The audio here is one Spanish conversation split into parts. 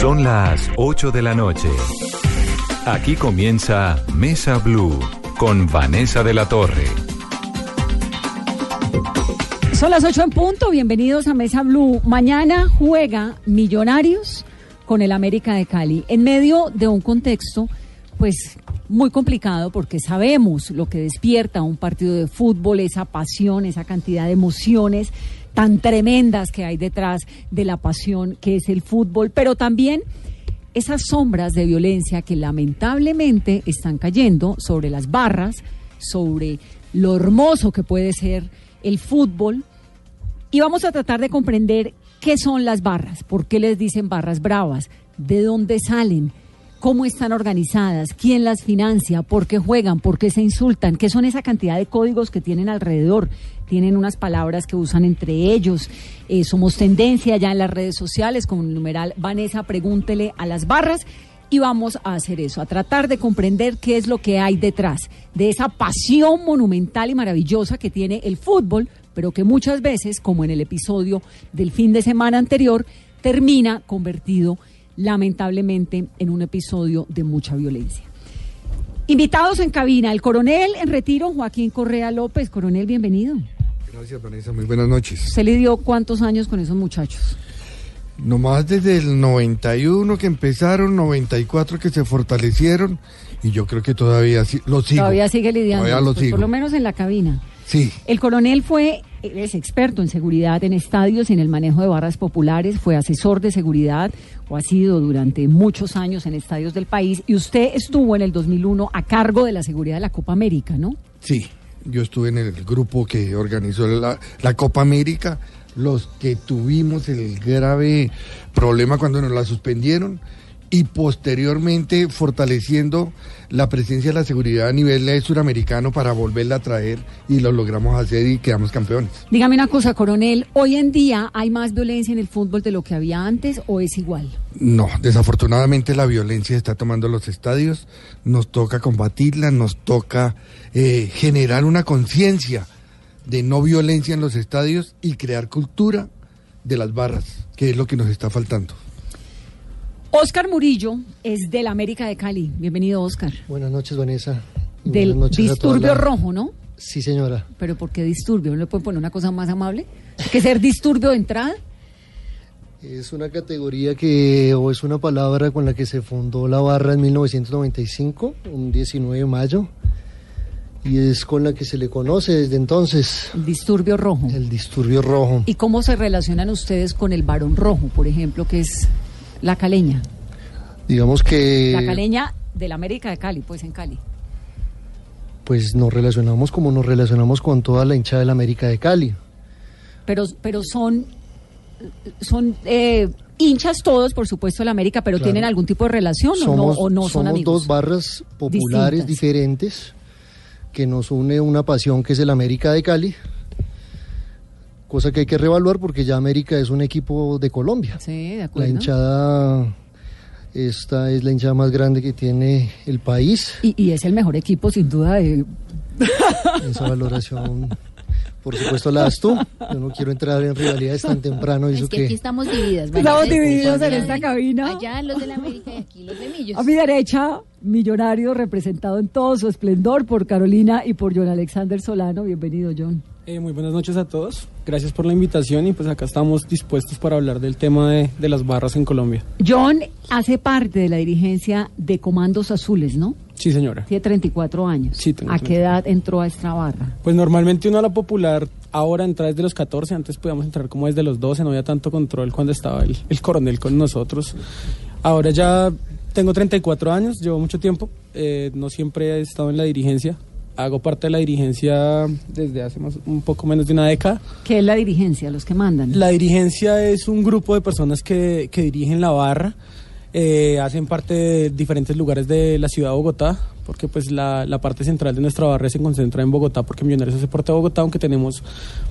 Son las 8 de la noche. Aquí comienza Mesa Blue con Vanessa de la Torre. Son las 8 en punto, bienvenidos a Mesa Blue. Mañana juega Millonarios con el América de Cali en medio de un contexto pues muy complicado porque sabemos lo que despierta un partido de fútbol, esa pasión, esa cantidad de emociones tan tremendas que hay detrás de la pasión que es el fútbol, pero también esas sombras de violencia que lamentablemente están cayendo sobre las barras, sobre lo hermoso que puede ser el fútbol. Y vamos a tratar de comprender qué son las barras, por qué les dicen barras bravas, de dónde salen, cómo están organizadas, quién las financia, por qué juegan, por qué se insultan, qué son esa cantidad de códigos que tienen alrededor. Tienen unas palabras que usan entre ellos. Eh, somos tendencia ya en las redes sociales con el numeral Vanessa, pregúntele a las barras. Y vamos a hacer eso, a tratar de comprender qué es lo que hay detrás de esa pasión monumental y maravillosa que tiene el fútbol, pero que muchas veces, como en el episodio del fin de semana anterior, termina convertido lamentablemente en un episodio de mucha violencia. Invitados en cabina, el coronel en retiro, Joaquín Correa López. Coronel, bienvenido. Gracias, Vanessa. Muy buenas noches. ¿Se le dio cuántos años con esos muchachos? Nomás desde el 91 que empezaron, 94 que se fortalecieron y yo creo que todavía lo sigo. Todavía sigue lidiando, Todavía lo pues, sigo. por lo menos en la cabina. Sí. El coronel fue, es experto en seguridad en estadios y en el manejo de barras populares, fue asesor de seguridad o ha sido durante muchos años en estadios del país y usted estuvo en el 2001 a cargo de la seguridad de la Copa América, ¿no? Sí, yo estuve en el grupo que organizó la, Copa América, los que tuvimos el grave problema cuando nos la suspendieron y posteriormente fortaleciendo la presencia de la seguridad a nivel suramericano para volverla a traer y lo logramos hacer y quedamos campeones. Dígame una cosa, coronel, ¿hoy en día hay más violencia en el fútbol de lo que había antes o es igual? No, desafortunadamente la violencia está tomando los estadios, nos toca combatirla, nos toca eh, generar una conciencia de no violencia en los estadios y crear cultura de las barras, que es lo que nos está faltando. Oscar Murillo es del América de Cali. Bienvenido, Oscar. Buenas noches, Vanessa. Del buenas noches disturbio rojo, ¿no? Sí, señora. Pero ¿por qué disturbio? ¿No le pueden poner una cosa más amable? ¿Que ser disturbio de entrada? Es una categoría que, o es una palabra con la que se fundó la barra en 1995, un 19 de mayo, y es con la que se le conoce desde entonces, Disturbio rojo. el disturbio rojo. ¿Y cómo se relacionan ustedes con el varón rojo, por ejemplo, que es la caleña? Digamos que, La caleña del América de Cali, pues en Cali. pues nos relacionamos como nos relacionamos con toda la hinchada del América de Cali. Pero, pero son, son eh, hinchas todos, por supuesto, de la América, pero Claro. ¿tienen algún tipo de relación o no, o no son somos amigos? dos barras populares Distintas. diferentes que nos une una pasión que es el América de Cali, cosa que hay que revaluar porque ya América es un equipo de Colombia. Sí, de La acuerdo. hinchada, esta es la hinchada más grande que tiene el país. Y, y es el mejor equipo, sin duda, de... Esa valoración, por supuesto, la das tú. Yo no quiero entrar en rivalidades tan temprano. y Es Eso que aquí estamos divididas. Estamos divididos en esta cabina. Allá los de la América y aquí los de Millos. A mi derecha, millonario representado en todo su esplendor por Carolina y por John Alexander Solano. Bienvenido, John. Eh, muy buenas noches a todos. Gracias por la invitación y pues acá estamos dispuestos para hablar del tema de, de las barras en Colombia. John hace parte de la dirigencia de Comandos Azules, ¿no? Sí, señora. Tiene 34 años. Sí, tengo ¿A qué 34. edad entró a esta barra? Pues normalmente uno a la popular ahora entra desde los 14, antes podíamos entrar como desde los 12, no había tanto control cuando estaba el, el coronel con nosotros. Ahora ya tengo 34 años, llevo mucho tiempo, eh, no siempre he estado en la dirigencia, hago parte de la dirigencia desde hace más, un poco menos de una década. ¿Qué es la dirigencia? Los que mandan. La dirigencia es un grupo de personas que, que dirigen la barra, eh, hacen parte de diferentes lugares de la ciudad de Bogotá, porque pues la, la parte central de nuestra barra se concentra en Bogotá, porque Millonarios hace parte de Bogotá, aunque tenemos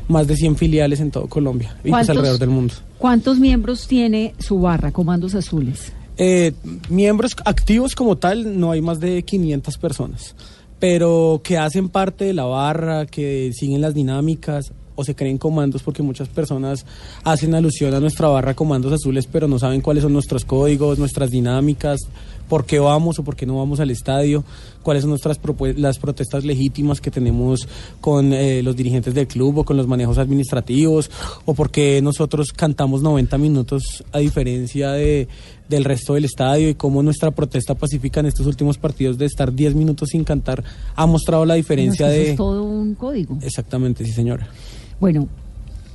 más de 100 filiales en todo Colombia y pues alrededor del mundo. ¿Cuántos miembros tiene su barra, Comandos Azules? Eh, miembros activos como tal, no hay más de 500 personas, pero que hacen parte de la barra, que siguen las dinámicas, o se creen comandos porque muchas personas hacen alusión a nuestra barra comandos azules pero no saben cuáles son nuestros códigos, nuestras dinámicas, por qué vamos o por qué no vamos al estadio, cuáles son nuestras las protestas legítimas que tenemos con eh, los dirigentes del club o con los manejos administrativos o por qué nosotros cantamos 90 minutos a diferencia de, del resto del estadio y cómo nuestra protesta pacífica en estos últimos partidos de estar 10 minutos sin cantar ha mostrado la diferencia No, eso de... es todo un código. Exactamente, sí señora. Bueno,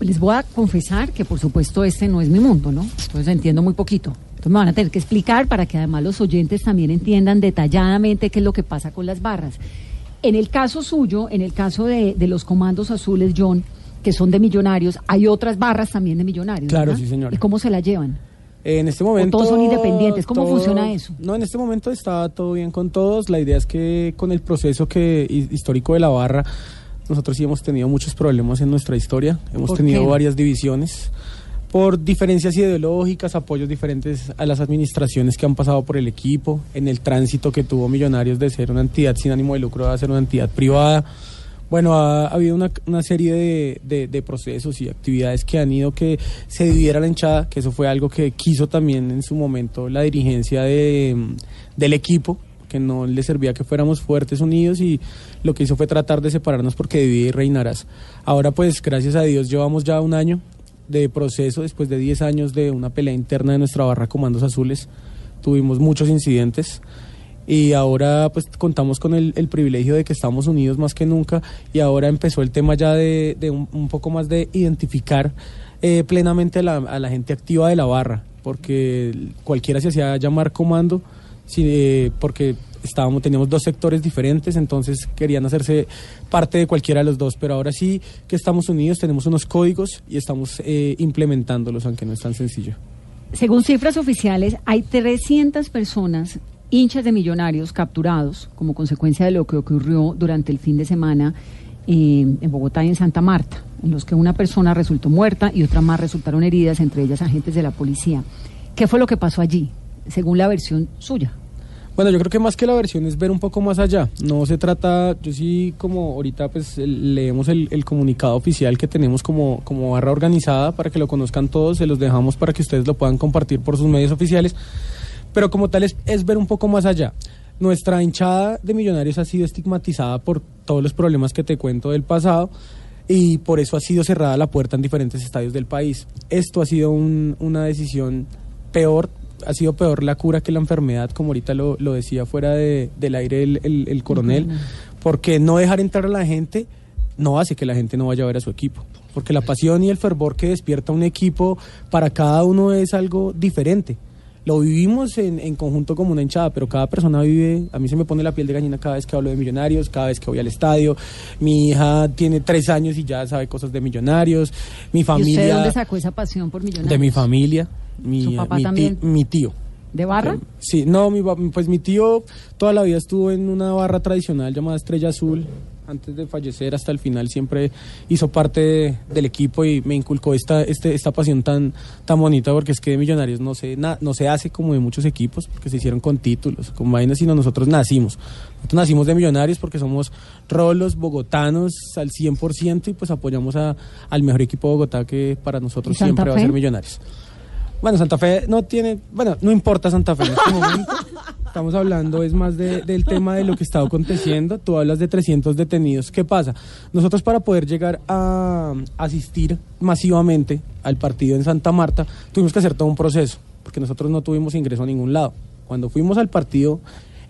les voy a confesar que por supuesto este no es mi mundo, ¿no? Entonces entiendo muy poquito. Entonces me van a tener que explicar para que además los oyentes también entiendan detalladamente qué es lo que pasa con las barras. En el caso suyo, en el caso de, de los comandos azules, John, que son de millonarios, hay otras barras también de millonarios. Claro, ¿verdad? sí, señora. ¿Y cómo se la llevan? En este momento. todos son independientes? ¿Cómo funciona eso? No, en este momento está todo bien con todos. La idea es que con el proceso que hi- histórico de la barra, nosotros sí hemos tenido muchos problemas en nuestra historia. Hemos ¿Por tenido qué? varias divisiones por diferencias ideológicas, apoyos diferentes a las administraciones que han pasado por el equipo, en el tránsito que tuvo Millonarios de ser una entidad sin ánimo de lucro a ser una entidad privada. Bueno, ha, ha habido una, serie de, procesos y actividades que han ido que se dividiera la hinchada, que eso fue algo que quiso también en su momento la dirigencia de, del equipo, que no le servía que fuéramos fuertes, unidos y lo que hizo fue tratar de separarnos porque divide y reinarás. Ahora pues gracias a Dios llevamos ya un año de proceso después de 10 años de una pelea interna de nuestra barra Comandos Azules. Tuvimos muchos incidentes y ahora pues contamos con el, privilegio de que estamos unidos más que nunca y ahora empezó el tema ya de, de un, poco más de identificar eh, plenamente a la, gente activa de la barra, porque cualquiera se hacía llamar comando, eh, porque estábamos, teníamos dos sectores diferentes, entonces querían hacerse parte de cualquiera de los dos, pero ahora sí que estamos unidos, tenemos unos códigos y estamos eh, implementándolos, aunque no es tan sencillo. Según cifras oficiales, hay 300 personas, hinchas de millonarios, capturados como consecuencia de lo que ocurrió durante el fin de semana eh, en Bogotá y en Santa Marta, en los que una persona resultó muerta y otras más resultaron heridas, entre ellas agentes de la policía. ¿Qué fue lo que pasó allí, según la versión suya? Bueno, yo creo que más que la versión es ver un poco más allá. No se trata, yo sí como ahorita pues leemos el, comunicado oficial que tenemos como, como barra organizada para que lo conozcan todos, se los dejamos para que ustedes lo puedan compartir por sus medios oficiales. Pero como tal es, es ver un poco más allá. Nuestra hinchada de millonarios ha sido estigmatizada por todos los problemas que te cuento del pasado y por eso ha sido cerrada la puerta en diferentes estadios del país. Esto ha sido un- una decisión peor, ha sido peor la cura que la enfermedad, como ahorita lo, lo decía fuera de- del aire el, el- el coronel, porque no dejar entrar a la gente no hace que la gente no vaya a ver a su equipo, porque la pasión y el fervor que despierta un equipo para cada uno es algo diferente. Lo vivimos en, en conjunto como una hinchada, pero cada persona vive, a mí se me pone la piel de gallina cada vez que hablo de millonarios, cada vez que voy al estadio. Mi hija tiene tres años y ya sabe cosas de millonarios. Mi ¿Y usted de familia... dónde sacó esa pasión por millonarios? De mi familia. Mi, ¿Su papá mi también? mi tío. ¿De barra? Sí, no, mi, pues mi tío toda la vida estuvo en una barra tradicional llamada Estrella Azul. Antes de fallecer, hasta el final, siempre hizo parte de- del equipo y me inculcó esta, este, esta pasión tan, tan bonita, porque es que de Millonarios no se, na- no se hace como de muchos equipos, porque se hicieron con títulos, con vainas, sino nosotros nacimos. Nosotros nacimos de Millonarios porque somos rolos, bogotanos al 100% y pues apoyamos a, al mejor equipo de Bogotá que para nosotros ¿Y Santa siempre va a ser Millonarios. Bueno, Santa Fe no tiene, bueno, no importa Santa Fe en este momento. Estamos hablando es más de- del tema de lo que está aconteciendo. Tú hablas de 300 detenidos. ¿Qué pasa? Nosotros para poder llegar a asistir masivamente al partido en Santa Marta, tuvimos que hacer todo un proceso, porque nosotros no tuvimos ingreso a ningún lado. Cuando fuimos al partido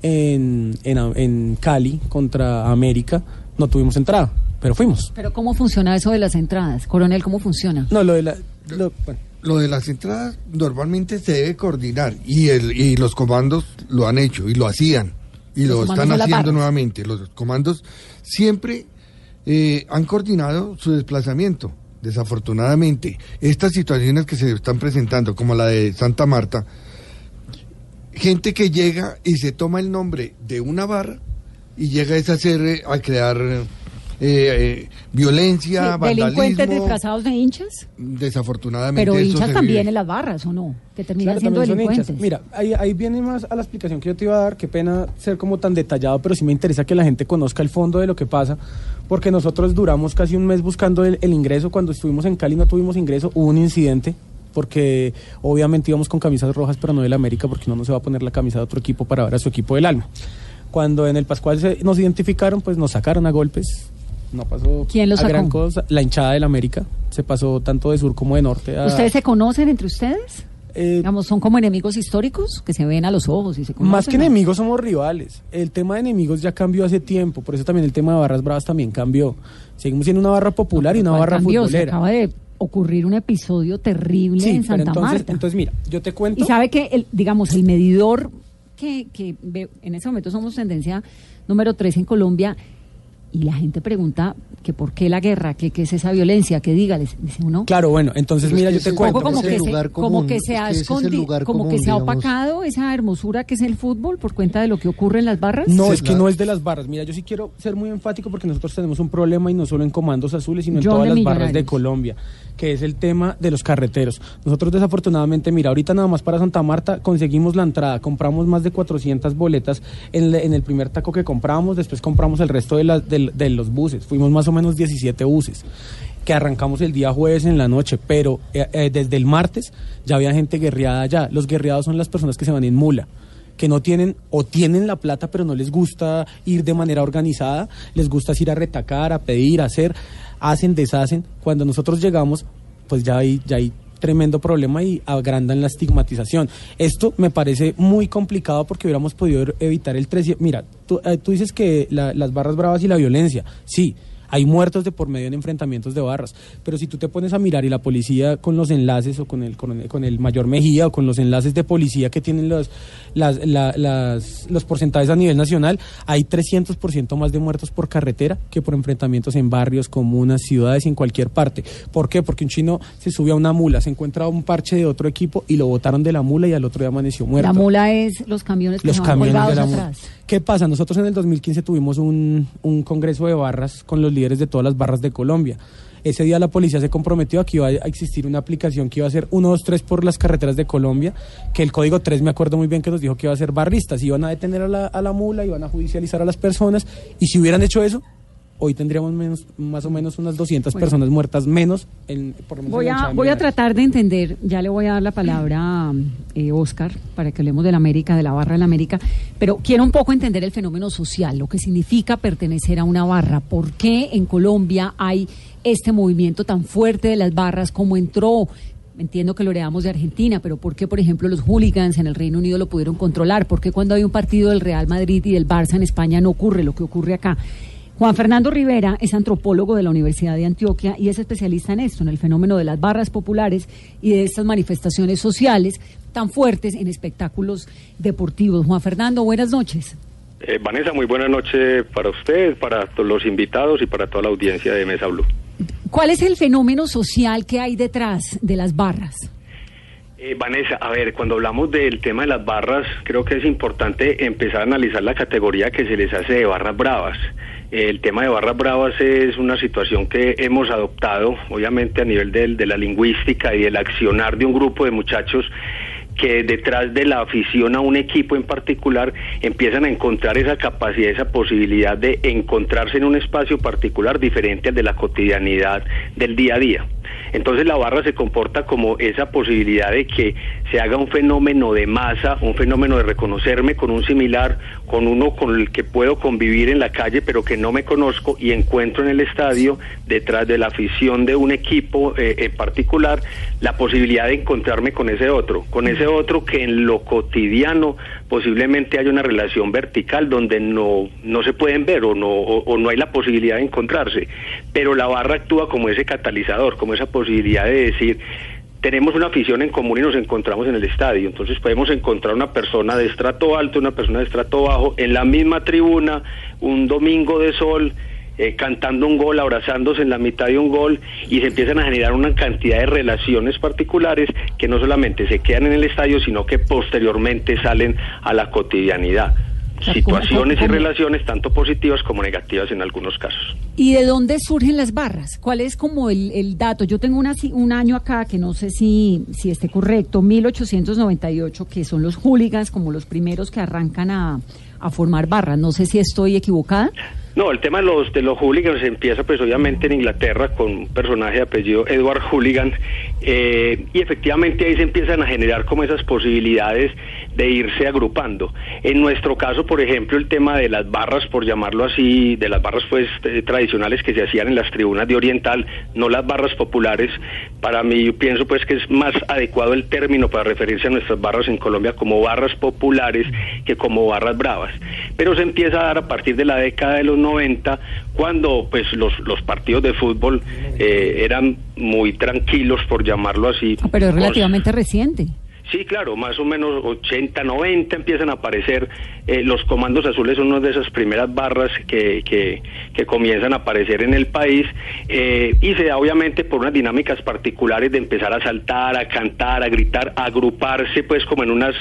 en, en, en Cali contra América, no tuvimos entrada, pero fuimos. ¿Pero cómo funciona eso de las entradas? Coronel, ¿cómo funciona? No, lo de la... lo- bueno. Lo de las entradas normalmente se debe coordinar y, el, y los comandos lo han hecho y lo hacían y Los lo están haciendo nuevamente. Los comandos siempre eh, han coordinado su desplazamiento. Desafortunadamente, estas situaciones que se están presentando, como la de Santa Marta, gente que llega y se toma el nombre de una barra y llega es a hacer, a crear eh, eh, violencia, Sí, delincuentes disfrazados de hinchas, Desafortunadamente pero hinchas también vive. en las barras, ¿o no? Que terminan Claro, siendo delincuentes. hinchas. Mira, ahí, ahí viene más a la explicación que yo te iba a dar. Qué pena ser como tan detallado, pero sí me interesa que la gente conozca el fondo de lo que pasa, porque nosotros duramos casi un mes buscando el, el ingreso. Cuando estuvimos en Cali no tuvimos ingreso, hubo un incidente, porque obviamente íbamos con camisas rojas, pero no del América, porque uno no se va a poner la camisa de otro equipo para ver a su equipo del alma. Cuando en el Pascual se- nos identificaron, pues nos sacaron a golpes. No pasó ¿Quién los a gran cosa. La hinchada del América. Se pasó tanto de sur como de norte. a- ¿Ustedes se conocen entre ustedes? eh, Digamos, son como enemigos históricos que se ven a los ojos y se conocen. Más que enemigos somos rivales. El tema de enemigos ya cambió hace tiempo, por eso también el tema de barras bravas también cambió. Seguimos siendo una barra popular y una ¿Cuál barra cambió? Se futbolera. acaba de ocurrir un episodio terrible Sí, en pero Santa entonces, Marta. entonces mira, yo te cuento. Y sabe que, el, digamos, el medidor que, en ese momento somos tendencia número 3 en Colombia y la gente pregunta que por qué la guerra, que qué es esa violencia, que dígales, dice uno. Claro, bueno, entonces mira, yo te cuento. Como que, se, como que ha que ese es el escondi- lugar como que se ha digamos. opacado esa hermosura que es el fútbol por cuenta de lo que ocurre en las barras. No, Sí, es que no es de las barras. Mira, yo sí quiero ser muy enfático porque nosotros tenemos un problema y no solo en comandos azules, sino en John todas las barras de. Colombia, que es el tema de los carreteros. Nosotros desafortunadamente, mira, ahorita nada más para Santa Marta conseguimos la entrada, compramos más de 400 boletas en, le- en el primer taco que compramos, después compramos el resto de, las- de los buses, fuimos más o menos 17 buses que arrancamos el día jueves en la noche, pero eh, eh, desde el martes ya había gente guerreada allá. Los guerreados son las personas que se van en mula que no tienen o tienen la plata pero no les gusta ir de manera organizada, les gusta ir a retacar, a pedir, a hacer, hacen, deshacen. Cuando nosotros llegamos, pues ya hay, ya hay tremendo problema y agrandan la estigmatización. Esto me parece muy complicado porque hubiéramos podido evitar el 13. Mira, tú, eh, tú dices que la- las barras bravas y la violencia, sí. Hay muertos de por medio en enfrentamientos de barras, pero si tú te pones a mirar y la policía con los enlaces o con el, con el, con el mayor Mejía o con los enlaces de policía que tienen los, las, la- las- los porcentajes a nivel nacional, hay 300% más de muertos por carretera que por enfrentamientos en barrios, comunas, ciudades en cualquier parte. ¿Por qué? Porque un chino se sube a una mula, se encuentra un parche de otro equipo y lo botaron de la mula y al otro día amaneció muerto La mula es los camiones que los camiones de la mula. atrás. ¿Qué pasa? Nosotros en el 2015 tuvimos un, un congreso de barras con los líderes de todas las barras de Colombia. Ese día la policía se comprometió a que iba a existir una aplicación que iba a ser 1, 2, 3 por las carreteras de Colombia, que el código 3 me acuerdo muy bien que nos dijo que iba a ser barristas, iban a detener a la, a la mula, iban a judicializar a las personas, y si hubieran hecho eso, hoy tendríamos menos, más o menos unas 200 Bueno. personas muertas menos, en, por lo menos Voy a, voy a tratar de entender, ya le voy a dar la palabra a eh, Oscar para que hablemos de la América, de la barra de la América, pero quiero un poco entender el fenómeno social, lo que significa pertenecer a una barra, por qué en Colombia hay este movimiento tan fuerte de las barras, cómo entró. Entiendo que lo heredamos de Argentina, pero ¿por qué, por ejemplo, los hooligans en el Reino Unido lo pudieron controlar? ¿Por qué cuando hay un partido del Real Madrid y del Barça en España no ocurre lo que ocurre acá? Juan Fernando Rivera es antropólogo de la Universidad de Antioquia y es especialista en esto, en el fenómeno de las barras populares y de estas manifestaciones sociales tan fuertes en espectáculos deportivos. Juan Fernando, buenas noches. Eh, Vanessa, muy buena noche para usted, para todos los invitados y para toda la audiencia de Mesa Blue. ¿Cuál es el fenómeno social que hay detrás de las barras? Eh, Vanessa, a ver, cuando hablamos del tema de las barras, creo que es importante empezar a analizar la categoría que se les hace de barras bravas. El tema de barras bravas es una situación que hemos adoptado, obviamente a nivel del- de la lingüística y del accionar de un grupo de muchachos que detrás de la afición a un equipo en particular empiezan a encontrar esa capacidad, esa posibilidad de encontrarse en un espacio particular diferente al de la cotidianidad del día a día. Entonces la barra se comporta como esa posibilidad de que se haga un fenómeno de masa, un fenómeno de reconocerme con un similar, con uno con el que puedo convivir en la calle pero que no me conozco y encuentro en el estadio, detrás de la afición de un equipo eh, en particular, la posibilidad de encontrarme con ese otro, con ese otro que en lo cotidiano posiblemente haya una relación vertical donde no, no se pueden ver o no, o, no hay la posibilidad de encontrarse, pero la barra actúa como ese catalizador, como esa posibilidad de decir, tenemos una afición en común y nos encontramos en el estadio, entonces podemos encontrar una persona de estrato alto, una persona de estrato bajo, en la misma tribuna, un domingo de sol, eh, cantando un gol, abrazándose en la mitad de un gol y se empiezan a generar una cantidad de relaciones particulares que no solamente se quedan en el estadio, sino que posteriormente salen a la cotidianidad. Sea, situaciones ¿cómo- y relaciones tanto positivas como negativas en algunos casos. ¿Y de dónde surgen las barras? ¿Cuál es como el, el dato? Yo tengo una, un año acá que no sé si, si esté correcto, 1898, que son los hooligans como los primeros que arrancan a, a formar barras. No sé si estoy equivocada. No, el tema de los de los hooligans empieza pues obviamente en Inglaterra con un personaje de apellido Edward Hooligan eh, y efectivamente ahí se empiezan a generar como esas posibilidades de irse agrupando. En nuestro caso, por ejemplo, el tema de las barras, por llamarlo así, de las barras pues eh, tradicionales que se hacían en las tribunas de Oriental, no las barras populares, para mí yo pienso pues que es más adecuado el término para referirse a nuestras barras en Colombia como barras populares que como barras bravas. Pero se empieza a dar a partir de la década de los 90, cuando pues los, los partidos de fútbol eh, eran muy tranquilos, por llamarlo así. Ah, Pero es relativamente reciente. Sí, claro, más o menos 80, 90 empiezan a aparecer. eh, los comandos azules son una de esas primeras barras que, que, que comienzan a aparecer en el país eh, y se da obviamente por unas dinámicas particulares de empezar a saltar, a cantar, a gritar, a agruparse pues como en unas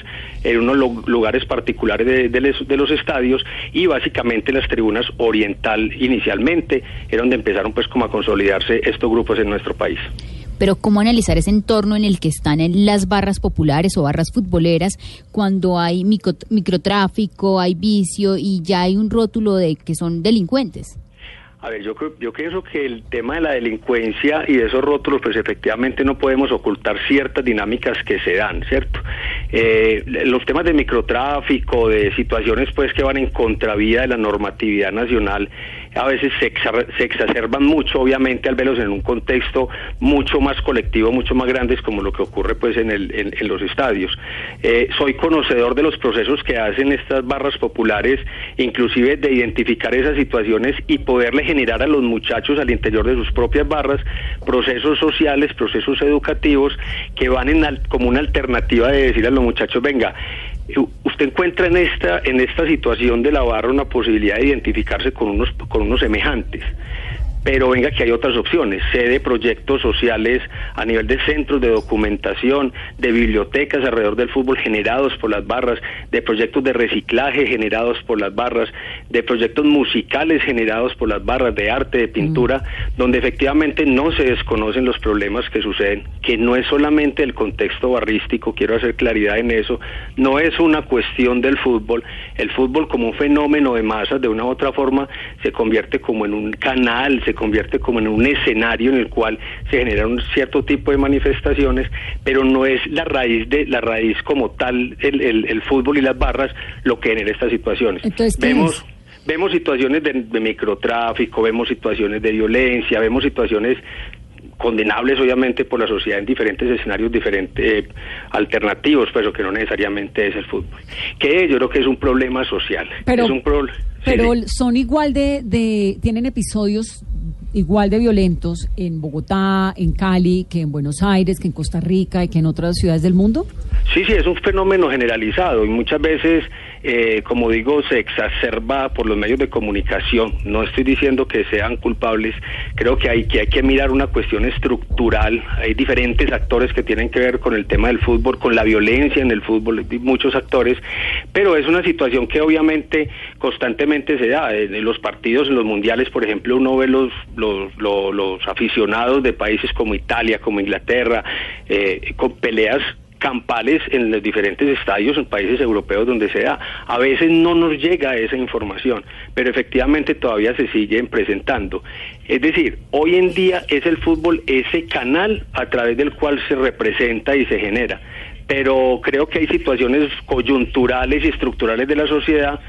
en unos lu- lugares particulares de, de de los estadios y básicamente las tribunas oriental inicialmente era donde empezaron pues como a consolidarse estos grupos en nuestro país. Pero ¿cómo analizar ese entorno en el que están en las barras populares o barras futboleras cuando hay micro- microtráfico, hay vicio y ya hay un rótulo de que son delincuentes? A ver, yo, creo- yo pienso que el tema de la delincuencia y de esos rótulos, pues efectivamente no podemos ocultar ciertas dinámicas que se dan, ¿cierto? Eh, los temas de microtráfico, de situaciones pues que van en contravía de la normatividad nacional, a veces se, exa- se exacerban mucho, obviamente, al verlos en un contexto mucho más colectivo, mucho más grande, como lo que ocurre pues en, el, en, los estadios. Eh, soy conocedor de los procesos que hacen estas barras populares, inclusive de identificar esas situaciones y poderle generar a los muchachos al interior de sus propias barras procesos sociales, procesos educativos que van en al- como una alternativa de decir a los muchachos, venga, usted encuentra en esta en esta situación de la barra una posibilidad de identificarse con unos con unos semejantes pero venga que hay otras opciones, sede proyectos sociales a nivel de centros de documentación, de bibliotecas alrededor del fútbol generados por las barras, de proyectos de reciclaje generados por las barras, de proyectos musicales generados por las barras, de arte, de pintura, donde efectivamente no se desconocen los problemas que suceden, que no es solamente el contexto barrístico, quiero hacer claridad en eso, no es una cuestión del fútbol, el fútbol como un fenómeno de masas de una u otra forma se convierte como en un canal, se convierte como en un escenario en el cual se generan un cierto tipo de manifestaciones, pero no es la raíz de la raíz como tal el, el- el fútbol y las barras lo que genera estas situaciones. Entonces, ¿qué vemos es? vemos situaciones de, de microtráfico, vemos situaciones de violencia, vemos situaciones condenables obviamente por la sociedad en diferentes escenarios diferentes eh, alternativos pero que no necesariamente es el fútbol que yo creo que es un problema social Pero- es un pro- sí, Pero sí. son igual de, de, tienen episodios igual de violentos en Bogotá, en Cali, que en Buenos Aires, que en Costa Rica y que en otras ciudades del mundo. Sí, sí, es un fenómeno generalizado y muchas veces, eh, como digo, se exacerba por los medios de comunicación. No estoy diciendo que sean culpables, creo que hay que, mirar una cuestión estructural. Hay diferentes actores que tienen que ver con el tema del fútbol, con la violencia en el fútbol, hay muchos actores, pero es una situación que obviamente constantemente se da. En los partidos, en los mundiales, por ejemplo, uno ve los, los aficionados de países como Italia, como Inglaterra, eh, con peleas campales en los diferentes estadios en países europeos donde se da. A veces no nos llega esa información, pero efectivamente todavía se siguen presentando. Es decir, hoy en día es el fútbol ese canal a través del cual se representa y se genera. Pero creo que hay situaciones coyunturales y estructurales de la sociedad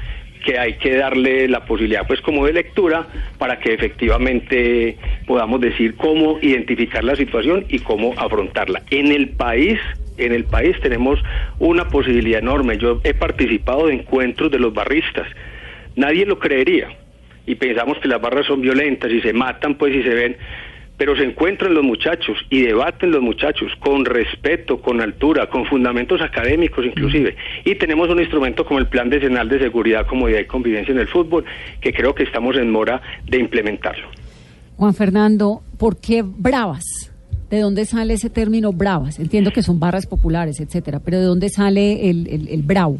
que hay que darle la posibilidad pues como de lectura para que efectivamente podamos decir cómo identificar la situación y cómo afrontarla. En el país en el país tenemos una posibilidad enorme. Yo he participado de encuentros de los barristas. Nadie lo creería. Y pensamos que las barras son violentas y se matan pues y se ven. Pero se encuentran los muchachos y debaten los muchachos con respeto, con altura, con fundamentos académicos inclusive. Y tenemos un instrumento como el Plan Decenal de Seguridad, Comodidad y Convivencia en el Fútbol, que creo que estamos en mora de implementarlo. Juan Fernando, ¿por qué bravas? ¿De dónde sale ese término bravas? Entiendo que son barras populares, etcétera, pero ¿de dónde sale el, el, bravo?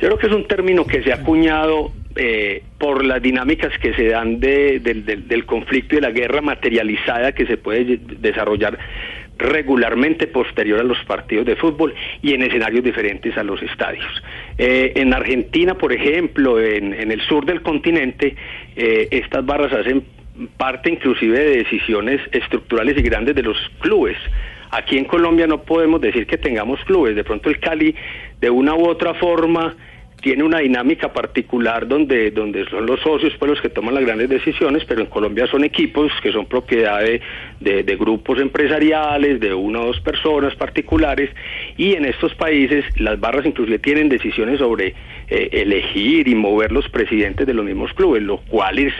Yo creo que es un término que se ha acuñado eh, por las dinámicas que se dan de, del, del, del conflicto y de la guerra materializada que se puede desarrollar regularmente posterior a los partidos de fútbol y en escenarios diferentes a los estadios. Eh, en Argentina, por ejemplo, en, en, el sur del continente, eh, estas barras hacen parte inclusive de decisiones estructurales y grandes de los clubes. Aquí en Colombia no podemos decir que tengamos clubes. De pronto el Cali, de una u otra forma, tiene una dinámica particular donde, donde son los socios pues, los que toman las grandes decisiones, pero en Colombia son equipos que son propiedad de, de, de, grupos empresariales, de una o dos personas particulares, y en estos países las barras inclusive tienen decisiones sobre eh, elegir y mover los presidentes de los mismos clubes, lo cual es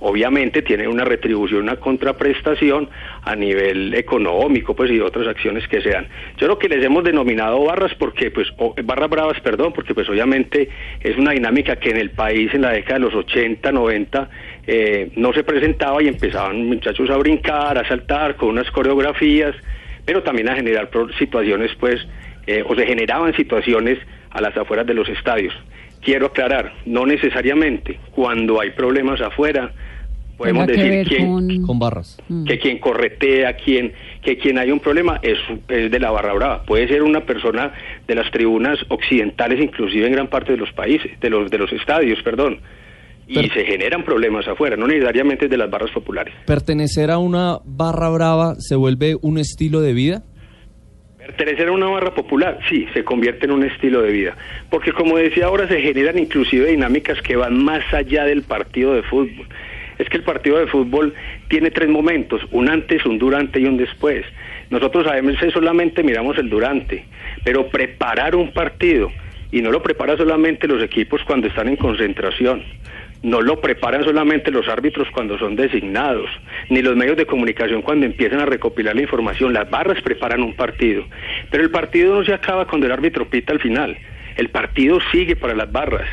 obviamente tiene una retribución, una contraprestación a nivel económico, pues y otras acciones que sean. Yo creo que les hemos denominado barras porque, pues, o, barras bravas, perdón, porque pues obviamente es una dinámica que en el país en la década de los 80, 90 eh, no se presentaba y empezaban muchachos a brincar, a saltar con unas coreografías, pero también a generar situaciones, pues, eh, o se generaban situaciones a las afueras de los estadios. Quiero aclarar, no necesariamente cuando hay problemas afuera podemos decir quién, con... con... barras. Que quien corretea quien que quien hay un problema es, es, de la barra brava. Puede ser una persona de las tribunas occidentales inclusive en gran parte de los países de los de los estadios perdón. Y per... se generan problemas afuera no necesariamente de las barras populares. Pertenecer a una barra brava se vuelve un estilo de vida Pertenecer a una barra popular, sí, se convierte en un estilo de vida. Porque como decía ahora, se generan inclusive dinámicas que van más allá del partido de fútbol. Es que el partido de fútbol tiene tres momentos, un antes, un durante y un después. Nosotros a veces solamente miramos el durante, pero preparar un partido, y no lo prepara solamente los equipos cuando están en concentración, no lo preparan solamente los árbitros cuando son designados, ni los medios de comunicación cuando empiezan a recopilar la información. Las barras preparan un partido, pero el partido no se acaba cuando el árbitro pita al final. El partido sigue para las barras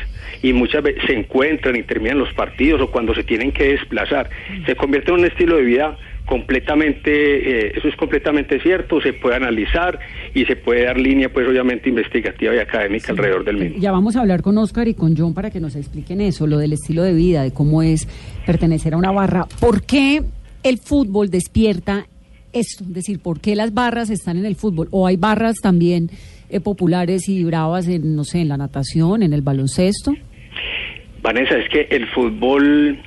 y muchas veces se encuentran y terminan los partidos o cuando se tienen que desplazar. Se convierte en un estilo de vida completamente, eh, eso es completamente cierto, se puede analizar y se puede dar línea, pues obviamente investigativa y académica sí. alrededor del mismo. Ya vamos a hablar con Oscar y con John para que nos expliquen eso, lo del estilo de vida, de cómo es pertenecer a una barra. ¿Por qué el fútbol despierta esto? Es decir, ¿por qué las barras están en el fútbol? ¿O hay barras también eh, populares y bravas en, no sé, en la natación, en el baloncesto? Vanessa, es que el fútbol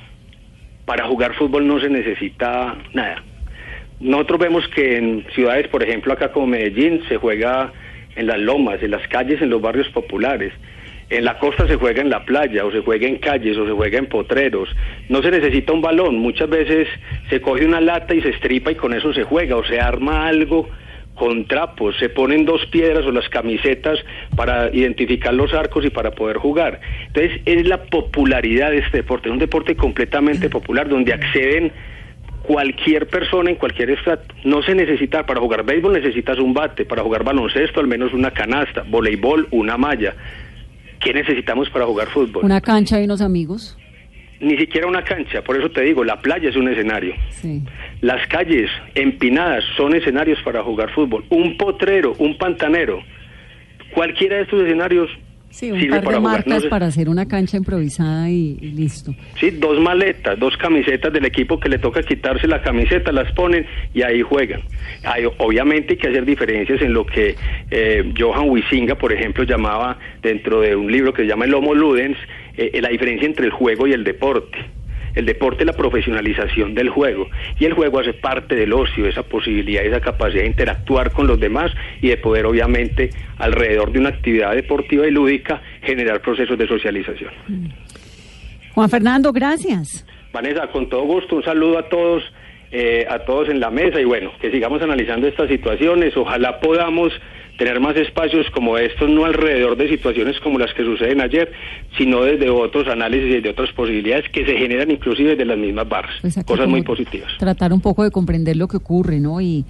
para jugar fútbol no se necesita nada. Nosotros vemos que en ciudades, por ejemplo, acá como Medellín, se juega en las lomas, en las calles, en los barrios populares. En la costa se juega en la playa, o se juega en calles, o se juega en potreros. No se necesita un balón. Muchas veces se coge una lata y se estripa y con eso se juega, o se arma algo con trapos, se ponen dos piedras o las camisetas para identificar los arcos y para poder jugar. Entonces es la popularidad de este deporte, es un deporte completamente popular donde acceden cualquier persona en cualquier estrato. No se necesita, para jugar béisbol necesitas un bate, para jugar baloncesto al menos una canasta, voleibol una malla. ¿Qué necesitamos para jugar fútbol? Una cancha y unos amigos ni siquiera una cancha, por eso te digo, la playa es un escenario. Sí. Las calles empinadas son escenarios para jugar fútbol. Un potrero, un pantanero, cualquiera de estos escenarios Sí, un par de marcas no sé. para hacer una cancha improvisada y, y, listo. Sí, dos maletas, dos camisetas del equipo que le toca quitarse la camiseta, las ponen y ahí juegan. Hay, obviamente hay que hacer diferencias en lo que eh, Johan Wisinga, por ejemplo, llamaba dentro de un libro que se llama El Homo Ludens, eh, la diferencia entre el juego y el deporte. El deporte es la profesionalización del juego y el juego hace parte del ocio, esa posibilidad, esa capacidad de interactuar con los demás y de poder obviamente alrededor de una actividad deportiva y lúdica generar procesos de socialización. Juan Fernando, gracias. Vanessa, con todo gusto, un saludo a todos, eh, a todos en la mesa y bueno, que sigamos analizando estas situaciones, ojalá podamos tener más espacios como estos, no alrededor de situaciones como las que suceden ayer, sino desde otros análisis y desde otras posibilidades que se generan inclusive desde las mismas barras. Exacto, Cosas muy positivas. Tratar un poco de comprender lo que ocurre, ¿no? Y,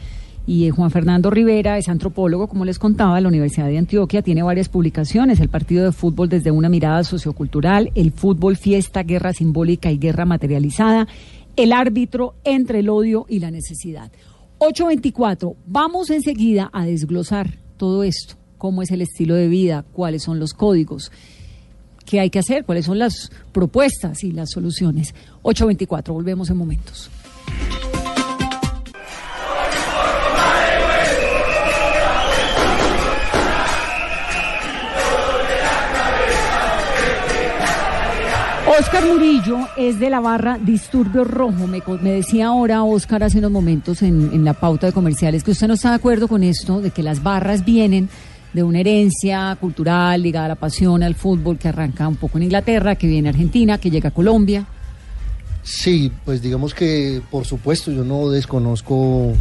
y eh, Juan Fernando Rivera es antropólogo, como les contaba, de la Universidad de Antioquia, tiene varias publicaciones, el partido de fútbol desde una mirada sociocultural, el fútbol fiesta, guerra simbólica y guerra materializada, el árbitro entre el odio y la necesidad. 824, vamos enseguida a desglosar todo esto, cómo es el estilo de vida, cuáles son los códigos. qué hay que hacer, cuáles son las propuestas y las soluciones. 824, volvemos en momentos. Oscar Murillo es de la barra Disturbio Rojo. Me, decía ahora Oscar hace unos momentos en, en la pauta de comerciales que usted no está de acuerdo con esto, de que las barras vienen de una herencia cultural ligada a la pasión, al fútbol, que arranca un poco en Inglaterra, que viene a Argentina, que llega a Colombia. Sí, pues digamos que por supuesto yo no desconozco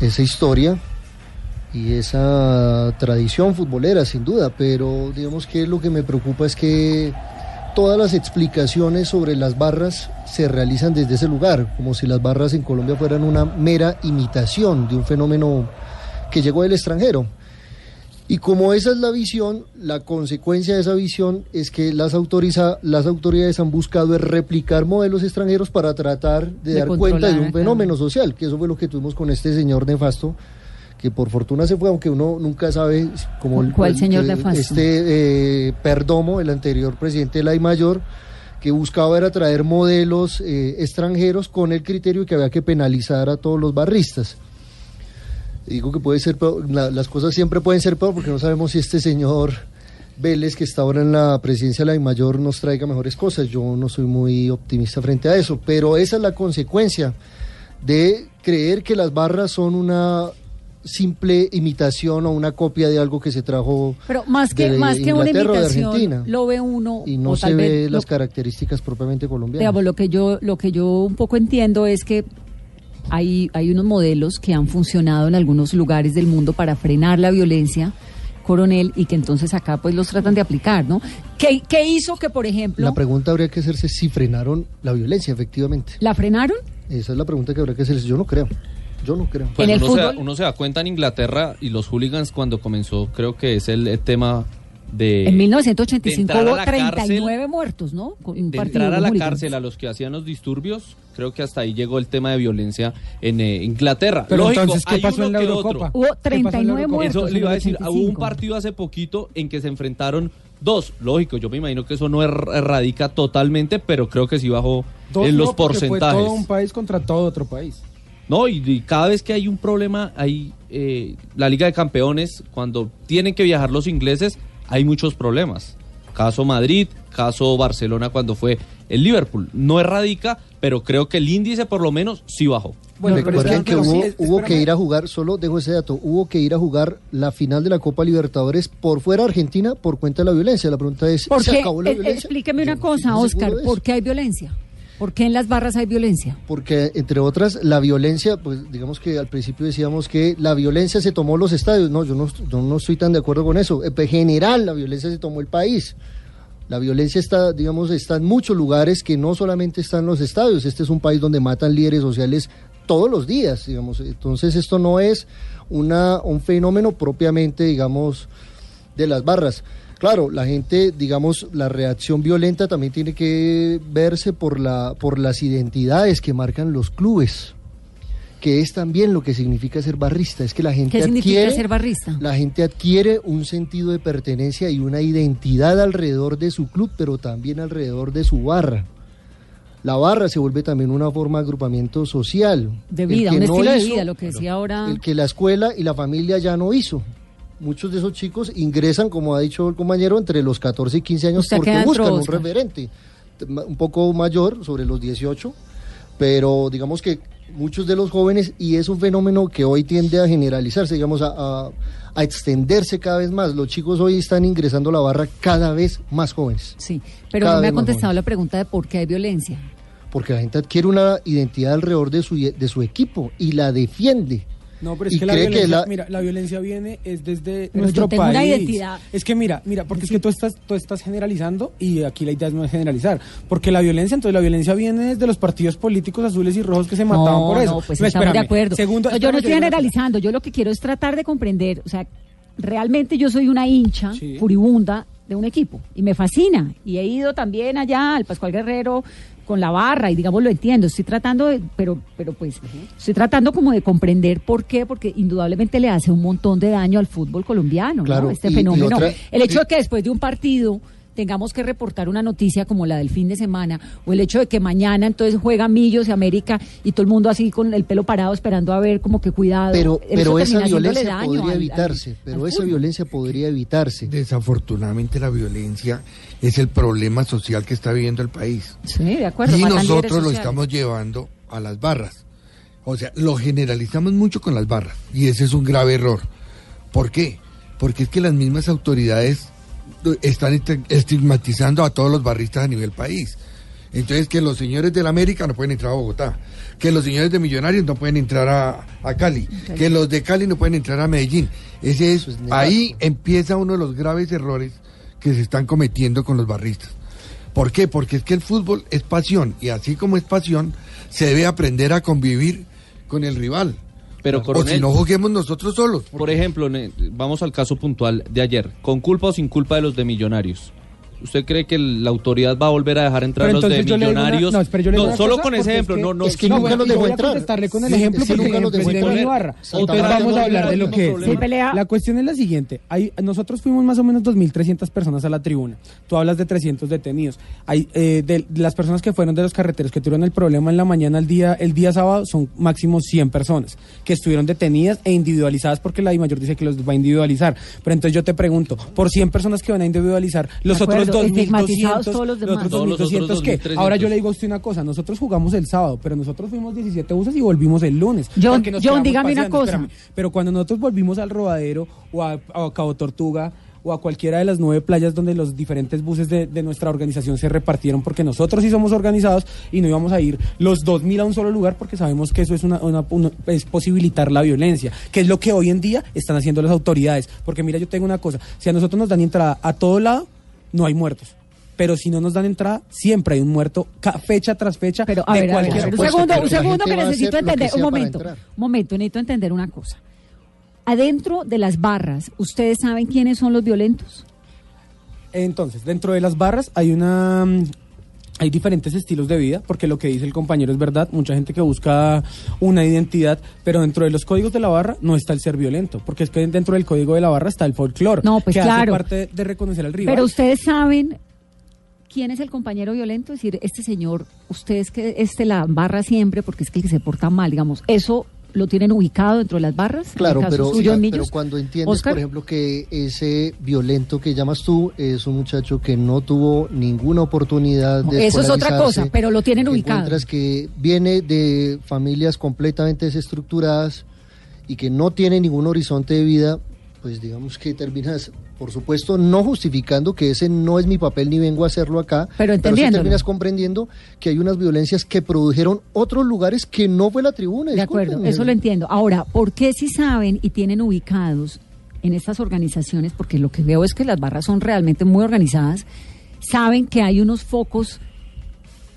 esa historia y esa tradición futbolera sin duda, pero digamos que lo que me preocupa es que todas las explicaciones sobre las barras se realizan desde ese lugar, como si las barras en Colombia fueran una mera imitación de un fenómeno que llegó del extranjero. Y como esa es la visión, la consecuencia de esa visión es que las, autoriza, las autoridades han buscado replicar modelos extranjeros para tratar de, De dar cuenta de un fenómeno social, que eso fue lo que tuvimos con este señor nefasto, que por fortuna se fue, aunque uno nunca sabe como el- ¿Cuál señor nefasto? Este eh, Perdomo, el anterior presidente de la I Mayor, que buscaba era traer modelos eh, extranjeros con el criterio que había que penalizar a todos los barristas. Digo que puede ser peor, la- las cosas siempre pueden ser peor porque no sabemos si este señor Vélez, que está ahora en la presidencia de la mayor, nos traiga mejores cosas. Yo no soy muy optimista frente a eso, pero esa es la consecuencia de creer que las barras son una simple imitación o una copia de algo que se trajo Pero más que, de más que una imitación, lo ve uno, y no o se tal ve lo- las características propiamente colombianas. Digamos, lo que yo, lo que yo un poco entiendo es que hay, hay unos modelos que han funcionado en algunos lugares del mundo para frenar la violencia, coronel, y que entonces acá pues los tratan de aplicar, ¿no? ¿Qué, qué hizo que, por ejemplo, La pregunta habría que hacerse si frenaron la violencia, efectivamente. la frenaron? Esa es la pregunta que habría que hacerse. Yo no creo. Yo no creo. Pues En el uno, se da, fútbol- uno se da cuenta en Inglaterra y los hooligans cuando comenzó, creo que es el, el tema de... en 1985 de entrar a hubo la 39 cárcel, muertos, ¿no? Un de entrar de a la hooligans. cárcel a los que hacían los disturbios, creo que hasta ahí llegó el tema de violencia en eh, Inglaterra. Pero Lógico, entonces, ¿qué pasó en la que Eurocopa? otro. Hubo ¿Qué pasó en la 39 Eurocopa? muertos. Eso le en iba a el decir, hubo un 85. partido hace poquito en que se enfrentaron dos. Lógico, yo me imagino que eso no er- erradica totalmente, pero creo que sí bajó Dos en no, los Fue porcentajes. todo un país contra todo otro país. No, y, y cada vez que hay un problema, hay eh, la Liga de Campeones, cuando tienen que viajar los ingleses, hay muchos problemas. Caso Madrid, caso Barcelona cuando fue el Liverpool. No erradica, pero creo que el índice por lo menos sí bajó. Bueno, pero Recuerden que hubo, sí, hubo que ir a jugar, solo dejo ese dato, hubo que ir a jugar la final de la Copa Libertadores por fuera de Argentina por cuenta de la violencia. La pregunta es, ¿Por ¿se qué? acabó la Eh, violencia? Explíqueme una cosa, Oscar. ¿por qué hay violencia? ¿Por qué en las barras hay violencia? Porque, entre otras, la violencia, pues digamos que al principio decíamos que la violencia se tomó los estadios. No, yo no, yo no estoy tan de acuerdo con eso. En general, la violencia se tomó el país. La violencia está, digamos, está en muchos lugares que no solamente está en los estadios. Este es un país donde matan líderes sociales todos los días, digamos. Entonces, esto no es una, un fenómeno propiamente, digamos, de las barras. Claro, la gente, digamos, la reacción violenta también tiene que verse por, la, por las identidades que marcan los clubes, que es también lo que significa ser barrista. Es que la gente ¿Qué significa adquiere, ser barrista? la gente adquiere un sentido de pertenencia y una identidad alrededor de su club, pero también alrededor de su barra. La barra se vuelve también una forma de agrupamiento social. De vida, un no estilo de hizo- vida, lo que decía ahora. el que la escuela y la familia ya no hizo. Muchos de esos chicos ingresan, como ha dicho el compañero, entre los 14 y 15 años porque buscan un referente. Un poco mayor, sobre los 18, pero digamos que muchos de los jóvenes, y es un fenómeno que hoy tiende a generalizarse, digamos, a, a- a extenderse cada vez más. Los chicos hoy están ingresando a la barra cada vez más jóvenes, Sí, pero no me ha contestado la pregunta de por qué hay violencia. porque la gente adquiere una identidad alrededor de su, de su equipo y la defiende. No, pero es Y que la cree que violencia, la- mira, la violencia viene es desde nuestro yo tengo país. una identidad. Es que mira, mira, porque es que tú estás, tú estás generalizando y aquí la idea no es generalizar, porque la violencia, entonces la violencia viene desde los partidos políticos azules y rojos que se mataban no, por eso. no, pues No, estamos de acuerdo. Segundo, No, yo no estoy generalizando, yo lo que quiero es tratar de comprender, o sea, realmente yo soy una hincha Sí. furibunda de un equipo y me fascina y he ido también allá al Pascual Guerrero con la barra y digamos lo entiendo, estoy tratando de, pero pero pues estoy tratando como de comprender por qué, porque indudablemente le hace un montón de daño al fútbol colombiano, ¿no? Claro, Este y- y fenómeno. otra- El hecho y- de que después de un partido tengamos que reportar una noticia como la del fin de semana, o el hecho de que mañana entonces juega Millos y América y todo el mundo así con el pelo parado esperando a ver como que cuidado. Pero, pero esa violencia podría al- evitarse, al pero esa violencia podría evitarse. Desafortunadamente la violencia es el problema social que está viviendo el país. Sí, de acuerdo. y nosotros lo estamos llevando a las barras. O sea, lo generalizamos mucho con las barras y ese es un grave error. ¿Por qué? Porque es que las mismas autoridades están est- estigmatizando a todos los barristas a nivel país. Entonces, que los señores de la América no pueden entrar a Bogotá, que los señores de Millonarios no pueden entrar a, a Cali, que los de Cali no pueden entrar a Medellín. Ese es, Eso es nefasto. ahí empieza uno de los graves errores que se están cometiendo con los barristas. ¿Por qué? Porque es que el fútbol es pasión y así como es pasión, se debe aprender a convivir con el rival. Pero, o si no juguemos nosotros solos. por ejemplo, vamos al caso puntual de ayer, con culpa o sin culpa de los de Millonarios. ¿Usted cree que la autoridad va a volver a dejar entrar a los de entonces yo le digo una- Millonarios? no, yo una solo cosa, con ese ejemplo, es que- no, no, es que No, nunca los dejó voy a entrar. contestarle con el Sí, ejemplo que porque nunca los dejó entrar. Sí, Entonces vamos a hablar de lo que es. Sí, pelea. La cuestión es la siguiente. Hay, nosotros fuimos más o menos 2.300 personas a la tribuna. Tú hablas de 300 detenidos. Hay, eh, de, de las personas que fueron de los carreteros que tuvieron el problema en la mañana el día, el día sábado son máximo 100 personas que estuvieron detenidas e individualizadas porque la mayor dice que los va a individualizar. Pero entonces yo te pregunto, por 100 personas que van a individualizar, los De estigmatizados 2.200, todos los demás. otros Todos los otros 2.200 ¿qué? 2.300. Ahora yo le digo a usted una cosa, nosotros jugamos el sábado, pero nosotros fuimos 17 buses y volvimos el lunes. John, John, dígame una cosa. espérame. Pero cuando nosotros volvimos al Rodadero o a, a Cabo Tortuga o a cualquiera de las nueve playas donde los diferentes buses de, de nuestra organización se repartieron, porque nosotros sí somos organizados y no íbamos a ir los 2.000 a un solo lugar porque sabemos que eso es, una, una- una- es posibilitar la violencia, que es lo que hoy en día están haciendo las autoridades. Porque mira, yo tengo una cosa, si a nosotros nos dan entrada a todo lado, no hay muertos. Pero si no nos dan entrada, siempre hay un muerto, fecha tras fecha, Pero a de ver, a ver, cualquier a ver, un segundo, un segundo que necesito que entender, un momento, un momento, necesito entender una cosa. Adentro de las barras, ¿ustedes saben quiénes son los violentos? Entonces, dentro de las barras hay una mm, hay diferentes estilos de vida, porque lo que dice el compañero es verdad, mucha gente que busca una identidad, pero dentro de los códigos de la barra no está el ser violento, porque es que dentro del código de la barra está el folclore, No, pues que claro. hace parte de reconocer al rival. Pero ustedes saben quién es el compañero violento, es decir, este señor, ustedes que este la barra siempre porque es que el que se porta mal, digamos, eso lo tienen ubicado dentro de las barras. En Claro, el caso pero, suyo en pero cuando entiendes, Oscar. por ejemplo, que ese violento que llamas tú es un muchacho que no tuvo ninguna oportunidad de Eso es otra cosa, pero lo tienen ubicado. Encuentras que viene de familias completamente desestructuradas y que no tiene ningún horizonte de vida, pues digamos que terminas, por supuesto, no justificando que ese no es mi papel ni vengo a hacerlo acá, Pero sí entendiéndolo. terminas comprendiendo que hay unas violencias que produjeron otros lugares que no fue la tribuna. De acuerdo, eso lo entiendo. Ahora, ¿por qué si saben y tienen ubicados en estas organizaciones, porque lo que veo es que las barras son realmente muy organizadas, saben que hay unos focos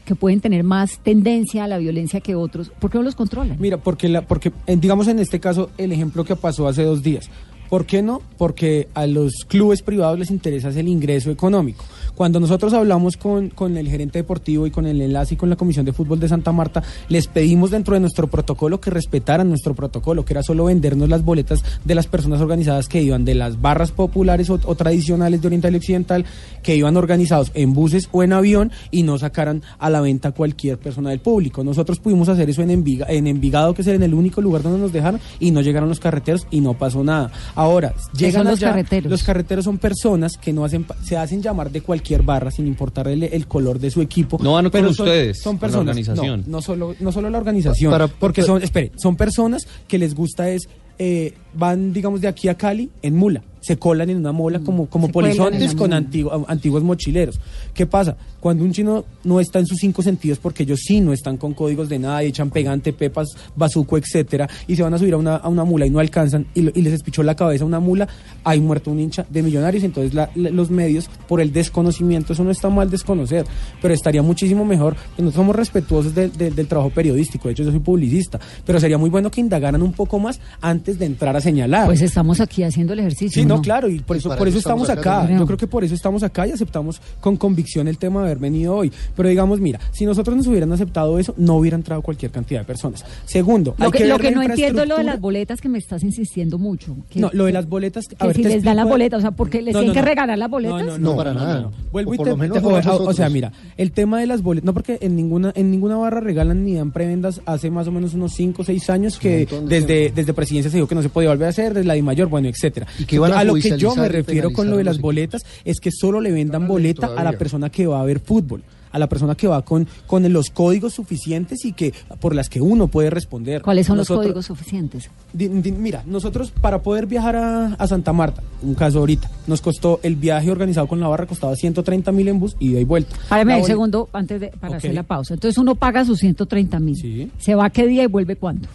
que pueden tener más tendencia a la violencia que otros, ¿por qué no los controlan? Mira, porque, la, porque eh, digamos en este caso el ejemplo que pasó hace dos días. ¿Por qué no? Porque a los clubes privados les interesa el ingreso económico. Cuando nosotros hablamos con, con el gerente deportivo y con el enlace y con la Comisión de Fútbol de Santa Marta, les pedimos dentro de nuestro protocolo que respetaran nuestro protocolo, que era solo vendernos las boletas de las personas organizadas que iban de las barras populares o, o tradicionales de Oriental y Occidental, que iban organizados en buses o en avión y no sacaran a la venta cualquier persona del público. Nosotros pudimos hacer eso en, Enviga- en Envigado, que es en el único lugar donde nos dejaron, y no llegaron los carreteros y no pasó nada. Ahora, llegan son los allá, carreteros? Los carreteros son personas que no hacen, pa- se hacen llamar de cualquier barra sin importar el, el color de su equipo. No van con son- ustedes, son con la personas, organización. No, no solo, no solo la organización, Para- porque son, espere, son personas que les gusta es, eh, van, digamos, de aquí a Cali en mula. Se colan en una mola como, como polizontes con mula. antigu- antiguos mochileros. ¿Qué pasa? Cuando un chino no está en sus cinco sentidos, porque ellos sí no están con códigos de nada y echan pegante, pepas, bazuco, etcétera, y se van a subir a una, a una mula y no alcanzan y, lo- y les espichó la cabeza una mula, hay muerto un hincha de millonarios. Entonces la- la- los medios, por el desconocimiento, eso no está mal desconocer, pero estaría muchísimo mejor. que Nosotros somos respetuosos del- trabajo periodístico, de hecho yo soy publicista, pero sería muy bueno que indagaran un poco más antes de entrar a señalar. Pues estamos aquí haciendo el ejercicio. Sí, No, claro, y por Y eso, por eso estamos estamos acá. Yo creo que por eso estamos acá y aceptamos con convicción el tema de haber venido hoy. Pero digamos, mira, si nosotros nos hubieran aceptado eso, no hubiera entrado cualquier cantidad de personas. Segundo, Lo hay que, que lo ver que la no entiendo es lo de las boletas que me estás insistiendo mucho. Que, No, lo de las boletas. que si les dan las boletas, o sea, porque les tienen que regalar las boletas. No, para nada. Vuelvo O y por te, lo menos te- no o, o sea, mira, el tema de las boletas, no porque en ninguna en ninguna barra regalan ni dan prebendas hace más o menos unos 5 o 6 años que desde desde presidencia se dijo que no se podía volver a hacer, desde la de mayor, bueno, etcétera. Y que iban a lo que yo me y refiero con lo de las boletas es que solo le vendan boleta a la persona que va a ver fútbol a la persona que va con, con los códigos suficientes y que por las que uno puede responder. ¿Cuáles son los códigos suficientes? Di- di- Mira, nosotros para poder viajar a, a Santa Marta, un caso ahorita, nos costó el viaje organizado con la barra, costaba 130 mil en bus, ida y vuelta. Párame un segundo antes de para hacer la pausa. Entonces uno paga sus 130 mil. Sí. ¿Se va qué día y vuelve cuándo?